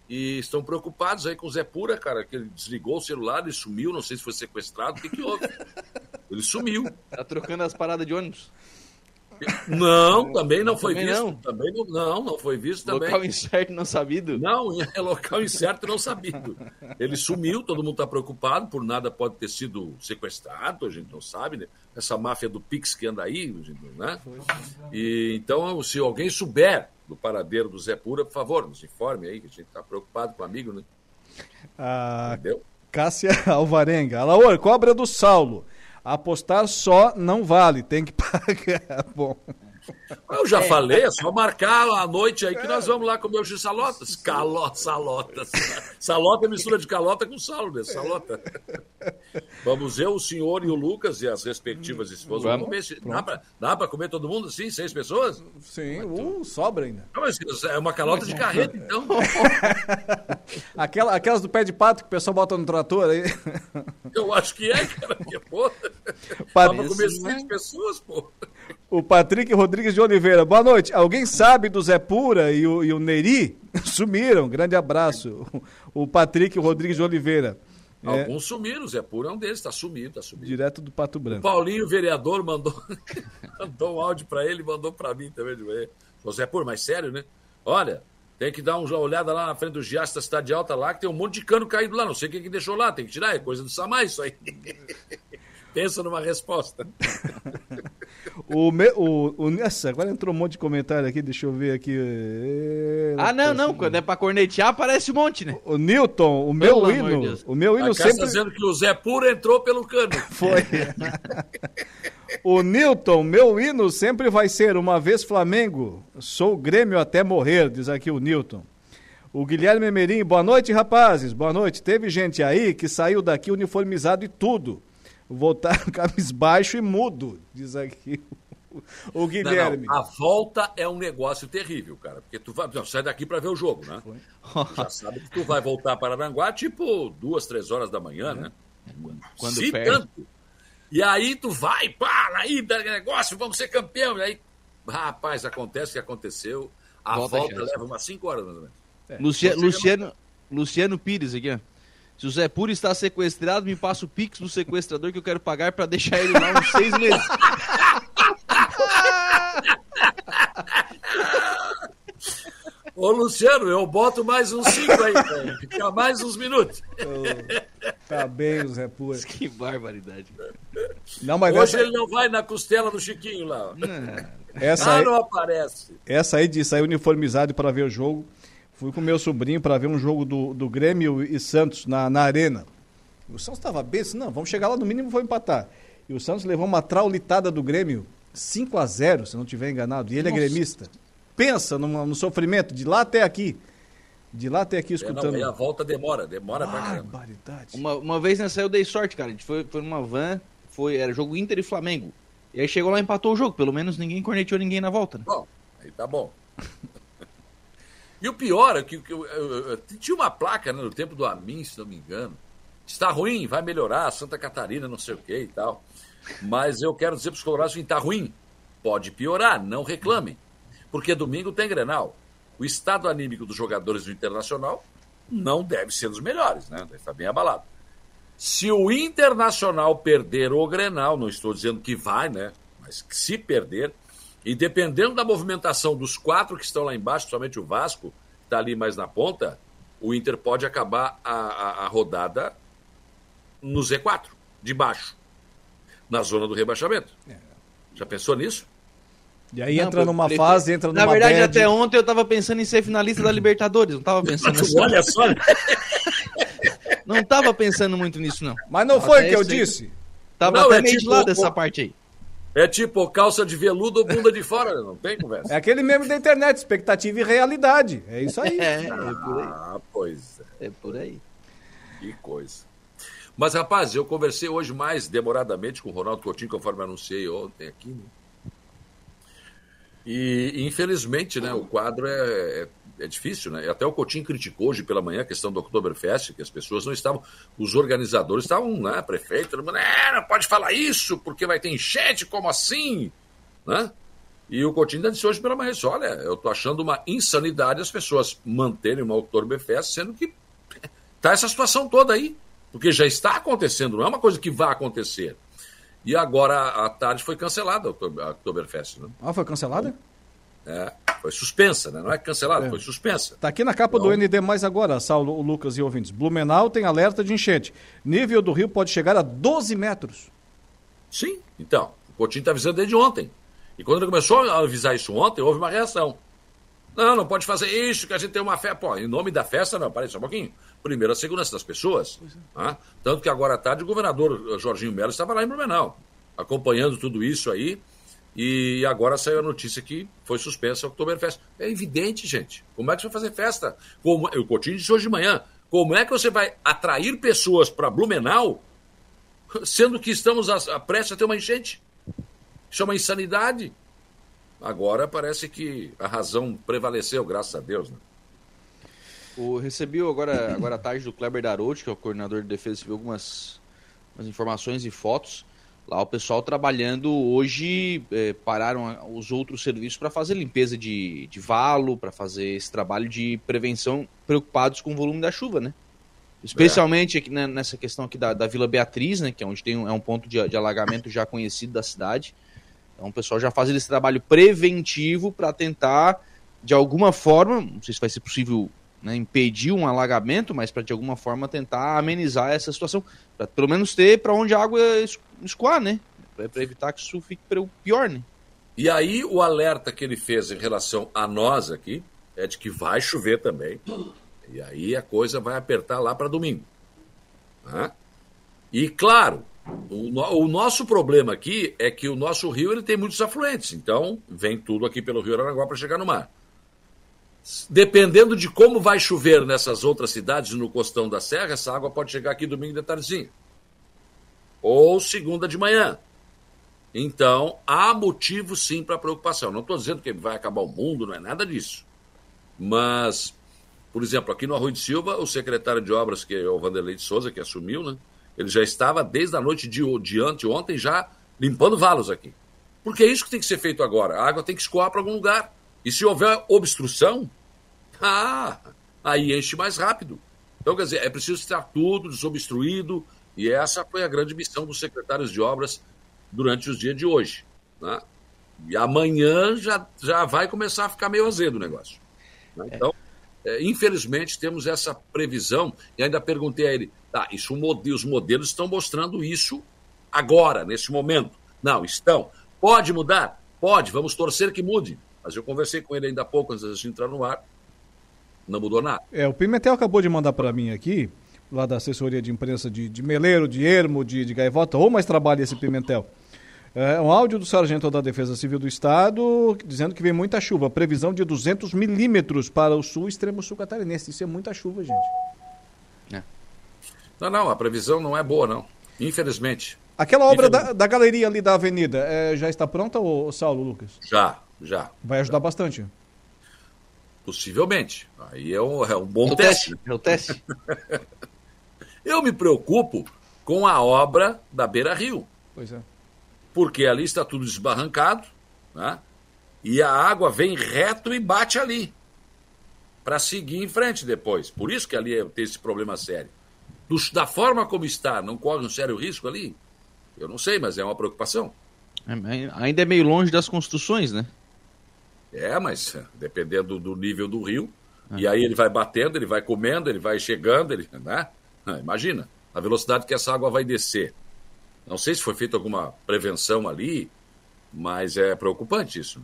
e estão preocupados aí com o Zé Pura, cara, que ele desligou o celular, ele sumiu, não sei se foi sequestrado, o que, que houve? Ele sumiu. Tá trocando as paradas de ônibus. Não, também não foi Também visto. não. Também não, não, não foi visto também. Local incerto não sabido. Não, é local incerto não sabido. Ele sumiu, todo mundo está preocupado, por nada pode ter sido sequestrado, a gente não sabe, né? Essa máfia do Pix que anda aí, né? E então, se alguém souber do paradeiro do Zé Pura, por favor, nos informe aí, que a gente está preocupado com o amigo, né? A Entendeu? Cássia Alvarenga. Alaor, cobra do Saulo. Apostar só não vale, tem que pagar. Bom. Eu já falei, é só marcar a noite aí que nós vamos lá comer o X-salotas. Calo, salotas. Salota é mistura de calota com salo, né? Salota. Vamos eu, o senhor e o Lucas e as respectivas esposas. Vamos comer. esse- Dá pra, dá pra comer todo mundo assim? Seis pessoas? Sim, uh, sobra ainda. Não, mas é uma calota de carreta, então. Aquela, aquelas do pé de pato que o pessoal bota no trator aí. Eu acho que é, cara. Que, pô. Pa- Dá pra comer seis pessoas, pô. O Patrick Rodrigues de Oliveira. Boa noite. Alguém sabe do Zé Pura e o, e o Neri? Sumiram. Grande abraço. O Patrick Rodrigues de Oliveira. É, Alguns sumiram, o Zé Puro é um deles, tá sumido, tá sumido. direto do Pato O Branco. Paulinho, vereador, mandou, mandou um áudio pra ele, mandou pra mim também de manhã. Ô, Zé Puro, mas sério, né? Olha, tem que dar uma olhada lá na frente do Giasse da Cidade Alta lá, que tem um monte de cano caído lá. Não sei quem que deixou lá, tem que tirar, é coisa do Samar isso aí. Pensa numa resposta. O, me, o, o, nossa, agora entrou um monte de comentário aqui, deixa eu ver aqui. É, Ah, não, não. Quando é pra cornetear, aparece um monte, né? O Newton, o meu Pelo hino, o meu hino sempre tá dizendo que o Zé Puro entrou pelo cano. foi. o Newton, meu hino sempre vai ser uma vez Flamengo. Sou Grêmio até morrer, diz aqui o Newton. O Guilherme Emerim, boa noite, rapazes. Boa noite. Teve gente aí que saiu daqui uniformizado e tudo. Voltaram cabisbaixo e mudo, diz aqui o Não, Guilherme. não, a volta é um negócio terrível, cara. Porque tu vai. Não, sai daqui pra ver o jogo, né? Tu já sabe que tu vai voltar para Aranguá, tipo, duas, três horas da manhã, né? Quando Se perde. tanto. E aí tu vai, para aí, dá negócio, vamos ser campeão. E aí, rapaz, acontece o que aconteceu. A Volta volta, leva umas cinco horas, mais ou menos. Lucia- Você já Luciano, Luciano Pires aqui, ó. Se o Zé Puro está sequestrado, me passa o pix do sequestrador que eu quero pagar pra deixar ele lá uns seis meses. Ô, Luciano, eu boto mais uns cinco aí. Fica mais uns minutos. Tá bem, o Zé Pura. que barbaridade. Não, mas Hoje essa, ele não vai na costela do Chiquinho lá. ó. essa, ah, aí, não aparece. essa aí de sair uniformizado para ver o jogo. Fui com meu sobrinho para ver um jogo do, do Grêmio e Santos na, na Arena. O Santos estava bem, disse, não, vamos chegar lá no mínimo e vou empatar. E o Santos levou uma traulitada do Grêmio, 5 a 0 se não estiver enganado. E ele Nossa. é gremista. Pensa no, no sofrimento, de lá até aqui. De lá até aqui É, escutando. não, aí a volta demora, demora pra caramba. Barbaridade. Uma, uma vez nessa eu dei sorte, cara. A gente foi, foi numa van, foi, era jogo Inter e Flamengo. E aí chegou lá e empatou o jogo. Pelo menos ninguém corneteou ninguém na volta. Né? Bom, aí tá bom. E o pior é que, que eu- eu- eu- tinha uma placa né, no tempo do Amin, se não me engano. Está ruim, vai melhorar, Santa Catarina, não sei o que e tal. Mas eu quero dizer para os colorados que está ruim. Pode piorar, não reclamem. Porque domingo tem Grenal. O estado anímico dos jogadores do Internacional não deve ser dos melhores, né? Deve estar bem abalado. Se o Internacional perder o Grenal, não estou dizendo que vai, né? Mas se perder, e dependendo da movimentação dos quatro que estão lá embaixo, principalmente o Vasco, que está ali mais na ponta, o Inter pode acabar a, a- a rodada no Z4, de baixo, na zona do rebaixamento. Já pensou nisso? E aí Não, entra numa prefiro- fase, entra numa Na verdade, bad. até ontem eu tava pensando em ser finalista da Libertadores, não tava pensando assim. Olha só. Não tava pensando muito nisso, não. Mas não Tava foi o até que eu aí. disse? Tava Não, até é meio de tipo- lado essa parte aí. É tipo calça de veludo ou bunda de fora, não tem conversa. É aquele meme da internet, expectativa e realidade. É isso aí. É, é por aí. Ah, pois é. É por aí. Que coisa. Mas, rapaz, eu conversei hoje mais demoradamente com o Ronaldo Coutinho, conforme anunciei ontem aqui. Né? E, infelizmente, né, o quadro é, é, é difícil, né? Até o Coutinho criticou hoje pela manhã a questão do Oktoberfest, que as pessoas não estavam, os organizadores estavam, né, prefeito, todo mundo, é, não pode falar isso, porque vai ter enchente, como assim? Né? E o Coutinho ainda disse hoje pela manhã, disse, olha, eu tô achando uma insanidade as pessoas manterem uma Oktoberfest, sendo que tá essa situação toda aí, porque já está acontecendo, não é uma coisa que vai acontecer. E agora à tarde foi cancelada a Oktoberfest, né? Ah, foi cancelada? É, foi suspensa, né? Não é cancelada, É. foi suspensa. Tá aqui na capa do ND mais agora, Saulo, Lucas e ouvintes. Blumenau tem alerta de enchente. Nível do rio pode chegar a 12 metros. Sim, então, o Coutinho está avisando desde ontem. E quando ele começou a avisar isso ontem, houve uma reação. Não, não pode fazer isso, que a gente tem uma festa. Pô, em nome da festa, não, parei só um pouquinho. Primeiro, a segurança das pessoas. tá? Tanto que agora à tarde o governador eh, Jorginho Melo estava lá em Blumenau, acompanhando tudo isso aí. E agora saiu a notícia que foi suspensa a Oktoberfest. É evidente, gente. Como é que você vai fazer festa? Como, o Coutinho disse hoje de manhã. Como é que você vai atrair pessoas para Blumenau, sendo que estamos a, a prestes a ter uma enchente? Isso é uma insanidade. Agora parece que a razão prevaleceu, graças a Deus. Né? O, recebi agora, agora à tarde do Kleber Darout, que é o coordenador de defesa civil, algumas, algumas informações e fotos. Lá o pessoal trabalhando hoje, eh, pararam os outros serviços para fazer limpeza de, de valo, para fazer esse trabalho de prevenção, preocupados com o volume da chuva, né? Especialmente aqui né, nessa questão aqui da, da Vila Beatriz, né? Que é onde tem um, é um ponto de, de alagamento já conhecido da cidade. Então o pessoal já faz esse trabalho preventivo para tentar, de alguma forma, não sei se vai ser possível né, impedir um alagamento, mas para de alguma forma tentar amenizar essa situação, para pelo menos ter para onde a água es- escoar, né? Para evitar que isso fique pior, né? E aí o alerta que ele fez em relação a nós aqui é de que vai chover também. E aí a coisa vai apertar lá para domingo. né? E claro, o, no- o nosso problema aqui é que o nosso rio ele tem muitos afluentes, então vem tudo aqui pelo Rio Aranaguá para chegar no mar. Dependendo de como vai chover nessas outras cidades no costão da serra, essa água pode chegar aqui domingo de tardezinha. Ou segunda de manhã. Então, há motivo sim para preocupação. Não estou dizendo que vai acabar o mundo, não é nada disso. Mas, por exemplo, aqui no Arroio de Silva, o secretário de obras, que é o Vanderlei de Souza, que assumiu, né? Ele já estava desde a noite de, de anteontem já limpando valos aqui. Porque é isso que tem que ser feito agora. A água tem que escoar para algum lugar. E se houver obstrução, ah, aí enche mais rápido. Então, quer dizer, é preciso estar tudo desobstruído. E essa foi a grande missão dos secretários de obras durante os dias de hoje. Né? E amanhã já, já vai começar a ficar meio azedo o negócio. né? Então, é, infelizmente, temos essa previsão. E ainda perguntei a ele: tá, isso, os modelos estão mostrando isso agora, nesse momento. Não, estão. Pode mudar? Pode, vamos torcer que mude. Mas eu conversei com ele ainda há pouco, antes de entrar no ar. Não mudou nada. É, o Pimentel acabou de mandar para mim aqui, lá da assessoria de imprensa de, de Meleiro, de Ermo, de, de Gaivota, ou mais trabalha esse Pimentel. É um áudio do sargento da Defesa Civil do Estado dizendo que vem muita chuva. Previsão de 200 milímetros para o sul, extremo sul catarinense. Isso é muita chuva, gente. Não, não, a previsão não é boa, não. Infelizmente. Aquela obra Infelizmente. da, da galeria ali da avenida é, já está pronta, ô, Saulo Lucas? Já, já. Vai ajudar bastante. Possivelmente. Aí é um, é um bom É teste. teste, é o teste. Eu me preocupo com a obra da Beira Rio, Pois é. porque ali está tudo desbarrancado, né? e a água vem reto e bate ali, para seguir em frente depois. Por isso que ali é- tem esse problema sério. Do- da forma como está, não corre um sério risco ali? Eu não sei, mas é uma preocupação. É, ainda é meio longe das construções, né? É, mas eh, dependendo do nível do rio, e aí ele vai batendo, ele vai comendo, ele vai chegando, ele, né? Ah, Imagina a velocidade que essa água vai descer. Não sei se foi feita alguma prevenção ali, mas é preocupante isso.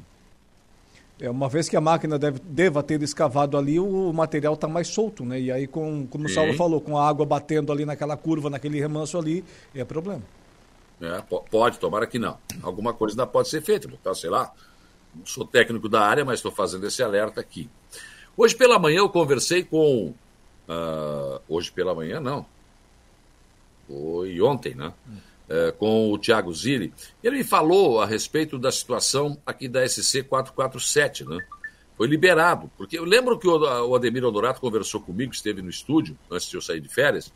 É, uma vez que a máquina deve, deva ter escavado ali, o material está mais solto, né? E aí, com, como Sim. o Saulo falou, com a água batendo ali naquela curva, naquele remanso ali, é problema. É, po- pode, tomara que não. Alguma coisa ainda pode ser feita, sei lá. Não sou técnico da área, mas estou fazendo esse alerta aqui. Hoje pela manhã eu conversei com. ah, hoje pela manhã, não. Foi ontem, né? É, com o Tiago Zilli. Ele me falou a respeito da situação aqui da SC 447, né? Foi liberado. Porque eu lembro que o o Ademir Honorato conversou comigo, esteve no estúdio, antes de eu sair de férias,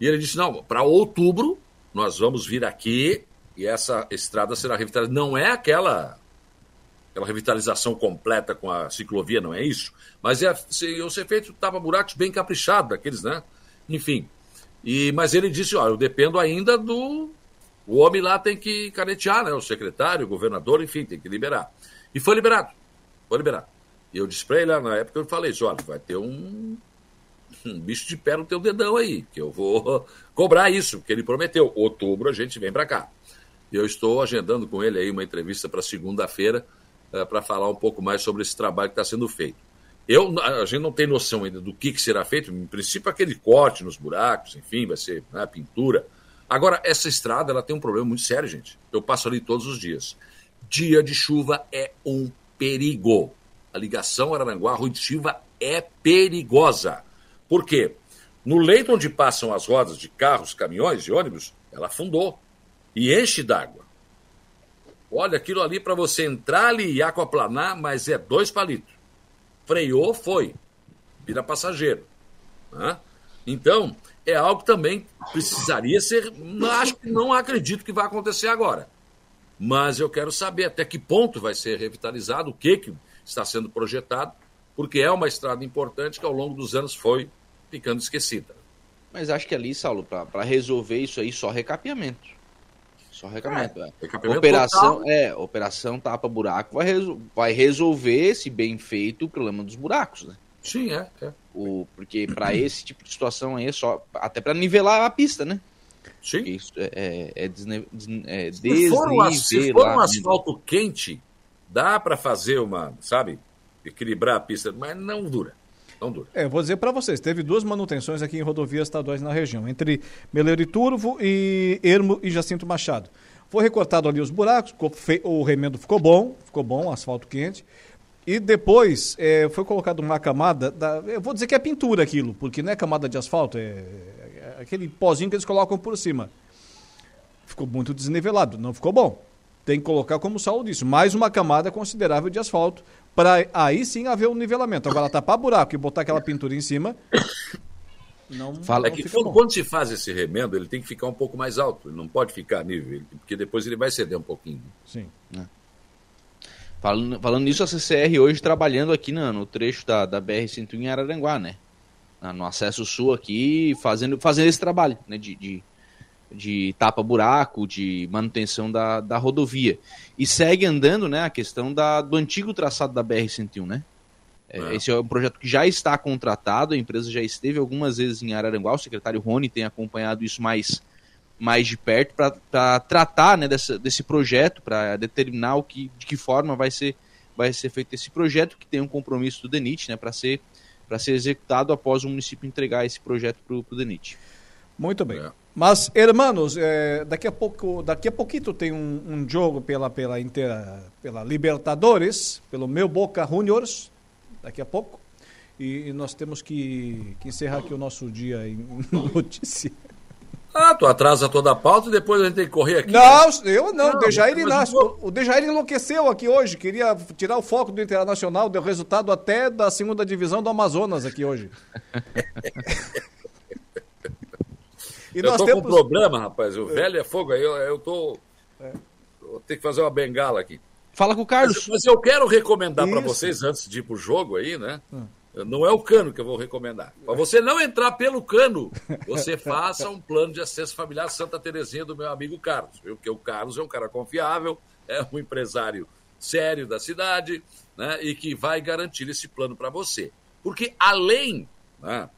e ele disse: não, para outubro nós vamos vir aqui e essa estrada será revitalizada. Não é aquela aquela revitalização completa com a ciclovia, não é isso? Mas é se- ser feito tapa-buracos bem caprichado, daqueles, né? Enfim. E, mas ele disse: olha, eu dependo ainda do. O homem lá tem que canetear, né? O secretário, o governador, enfim, tem que liberar. E foi liberado. Foi liberado. E eu disse para ele lá na época, eu falei isso, olha, vai ter um, um bicho de pé no teu dedão aí, que eu vou cobrar isso, porque ele prometeu. Outubro a gente vem para cá. Eu estou agendando com ele aí uma entrevista para segunda-feira para falar um pouco mais sobre esse trabalho que está sendo feito. Eu, a gente não tem noção ainda do que, que será feito, em princípio aquele corte nos buracos, enfim, vai ser né, pintura. Agora, essa estrada ela tem um problema muito sério, gente. Eu passo ali todos os dias. Dia de chuva é um perigo. A ligação Araranguá-Rui de Silva é perigosa. Por quê? No leito onde passam as rodas de carros, caminhões e ônibus, ela afundou e enche d'água. Olha, aquilo ali para você entrar ali e aquaplanar, mas é dois palitos. Freou, foi. Vira passageiro. né? Então, é algo que também precisaria ser. Acho que não acredito que vai acontecer agora. Mas eu quero saber até que ponto vai ser revitalizado, o que, que está sendo projetado, porque é uma estrada importante que ao longo dos anos foi ficando esquecida. Mas acho que ali, Saulo, para resolver isso aí, só recapeamento. Só recapeamento. é. recapeamento operação, total. é, operação tapa-buraco vai, resol- vai resolver, se bem feito, o problema dos buracos, né? Sim, é. é. O, porque para esse tipo de situação aí é só. Até para nivelar a pista, né? Sim. Isso é, é, é, desne, é Se for, um, se for um desnivelamento. asfalto quente, dá para fazer uma, sabe, equilibrar a pista, mas não dura. Não dura. É, vou dizer para vocês, teve duas manutenções aqui em rodovias estaduais na região, entre Meleiro e Turvo e Ermo e Jacinto Machado. Foi recortado ali os buracos, o remendo ficou bom, ficou bom, asfalto quente. E depois é, foi colocado uma camada, da, eu vou dizer que é pintura aquilo, porque não é camada de asfalto, é, é aquele pozinho que eles colocam por cima. Ficou muito desnivelado, não ficou bom. Tem que colocar, como o Saulo disse, mais uma camada considerável de asfalto, para aí sim haver um nivelamento. Agora, tapar buraco e botar aquela pintura em cima, não, Fala não que fica quando, bom. quando se faz esse remendo, ele tem que ficar um pouco mais alto, ele não pode ficar a nível, porque depois ele vai ceder um pouquinho. Sim. Falando, falando nisso, a CCR hoje trabalhando aqui na- no trecho da, da BR-101 em Araranguá, né? Na- No acesso sul aqui, fazendo, fazendo esse trabalho, né? De, de, de tapa-buraco, de manutenção da, da rodovia. E segue andando, né? A questão da, do antigo traçado da BR-101, né? É, É. Esse é um projeto que já está contratado, a empresa já esteve algumas vezes em Araranguá, o secretário Rony tem acompanhado isso mais, mais de perto para tratar né, dessa, desse projeto, para determinar o que, de que forma vai ser, vai ser feito esse projeto, que tem um compromisso do DENIT né, para ser, para ser executado após o município entregar esse projeto para o DENIT. Muito bem. Mas, hermanos, eh, daqui a pouco, daqui a pouquinho tem um, um jogo pela pela Inter, pela Libertadores, pelo meu Boca Juniors, daqui a pouco. E, e nós temos que, que encerrar aqui o nosso dia em notícia. Ah, tu atrasa toda a pauta e depois a gente tem que correr aqui. Não, eu não, Não, o Dejair Inácio. O Dejair enlouqueceu aqui hoje, queria tirar o foco do Internacional, deu resultado até da segunda divisão do Amazonas aqui hoje. E eu tô temos- com um problema, rapaz. O velho é fogo aí. Eu, eu tô. Vou ter que fazer uma bengala aqui. Fala com o Carlos. Mas, eu quero recomendar para vocês, antes de ir pro jogo aí, né? Hum. Não é o cano que eu vou recomendar. Para você não entrar pelo cano, você faça um plano de acesso familiar Santa Terezinha do meu amigo Carlos. Viu? Porque o Carlos é um cara confiável, é um empresário sério da cidade, né? E que vai garantir esse plano para você. Porque além né,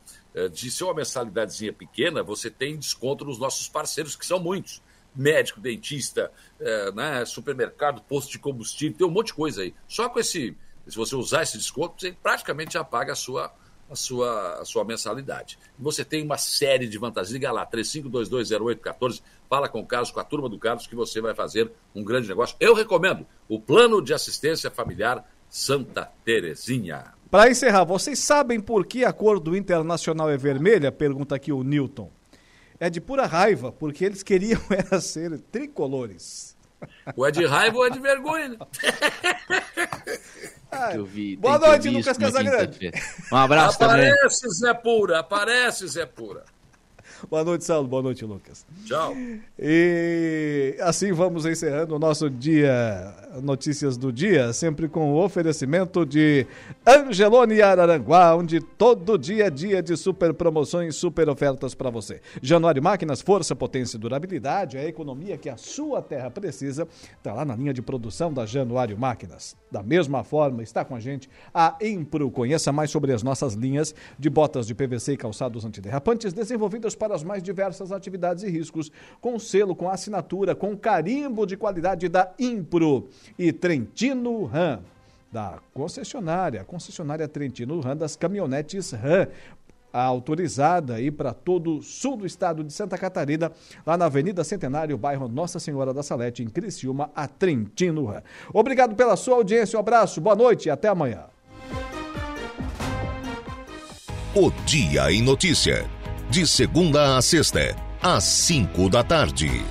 de ser uma mensalidadezinha pequena, você tem desconto nos nossos parceiros, que são muitos. Médico, dentista, eh, né, supermercado, posto de combustível, tem um monte de coisa aí. Só com esse Se você usar esse desconto, você praticamente já paga a sua, a sua, a sua mensalidade. E você tem uma série de vantagens. Liga lá, 35220814, fala com o Carlos, com a turma do Carlos, que você vai fazer um grande negócio. Eu recomendo o Plano de Assistência Familiar Santa Terezinha. Para encerrar, vocês sabem por que a cor do Internacional é vermelha? Pergunta aqui o Newton. É de pura raiva, porque eles queriam era ser tricolores. Ou é de raiva ou é de vergonha, né? Que eu vi, Boa noite, Lucas Casagrande. Um abraço também. Aparece, Zé Pura, aparece, Zé Pura. Boa noite, Saulo. Boa noite, Lucas. Tchau. E assim vamos encerrando o nosso dia, notícias do dia, sempre com o oferecimento de Angelone Araranguá, onde todo dia é dia de super promoções, super ofertas para você. Januário Máquinas, força, potência e durabilidade, a economia que a sua terra precisa, está lá na linha de produção da Januário Máquinas. Da mesma forma, está com a gente a Impro. Conheça mais sobre as nossas linhas de botas de PVC e calçados antiderrapantes desenvolvidas para as mais diversas atividades e riscos, com selo, com assinatura, com carimbo de qualidade da Impro e Trentino Ram, da concessionária, concessionária Trentino Ram das caminhonetes Ram, autorizada aí para todo o sul do estado de Santa Catarina, lá na Avenida Centenário, bairro Nossa Senhora da Salete, em Criciúma, a Trentino Ram. Obrigado pela sua audiência, um abraço, boa noite e até amanhã. O Dia em Notícia. De segunda a sexta, às cinco da tarde.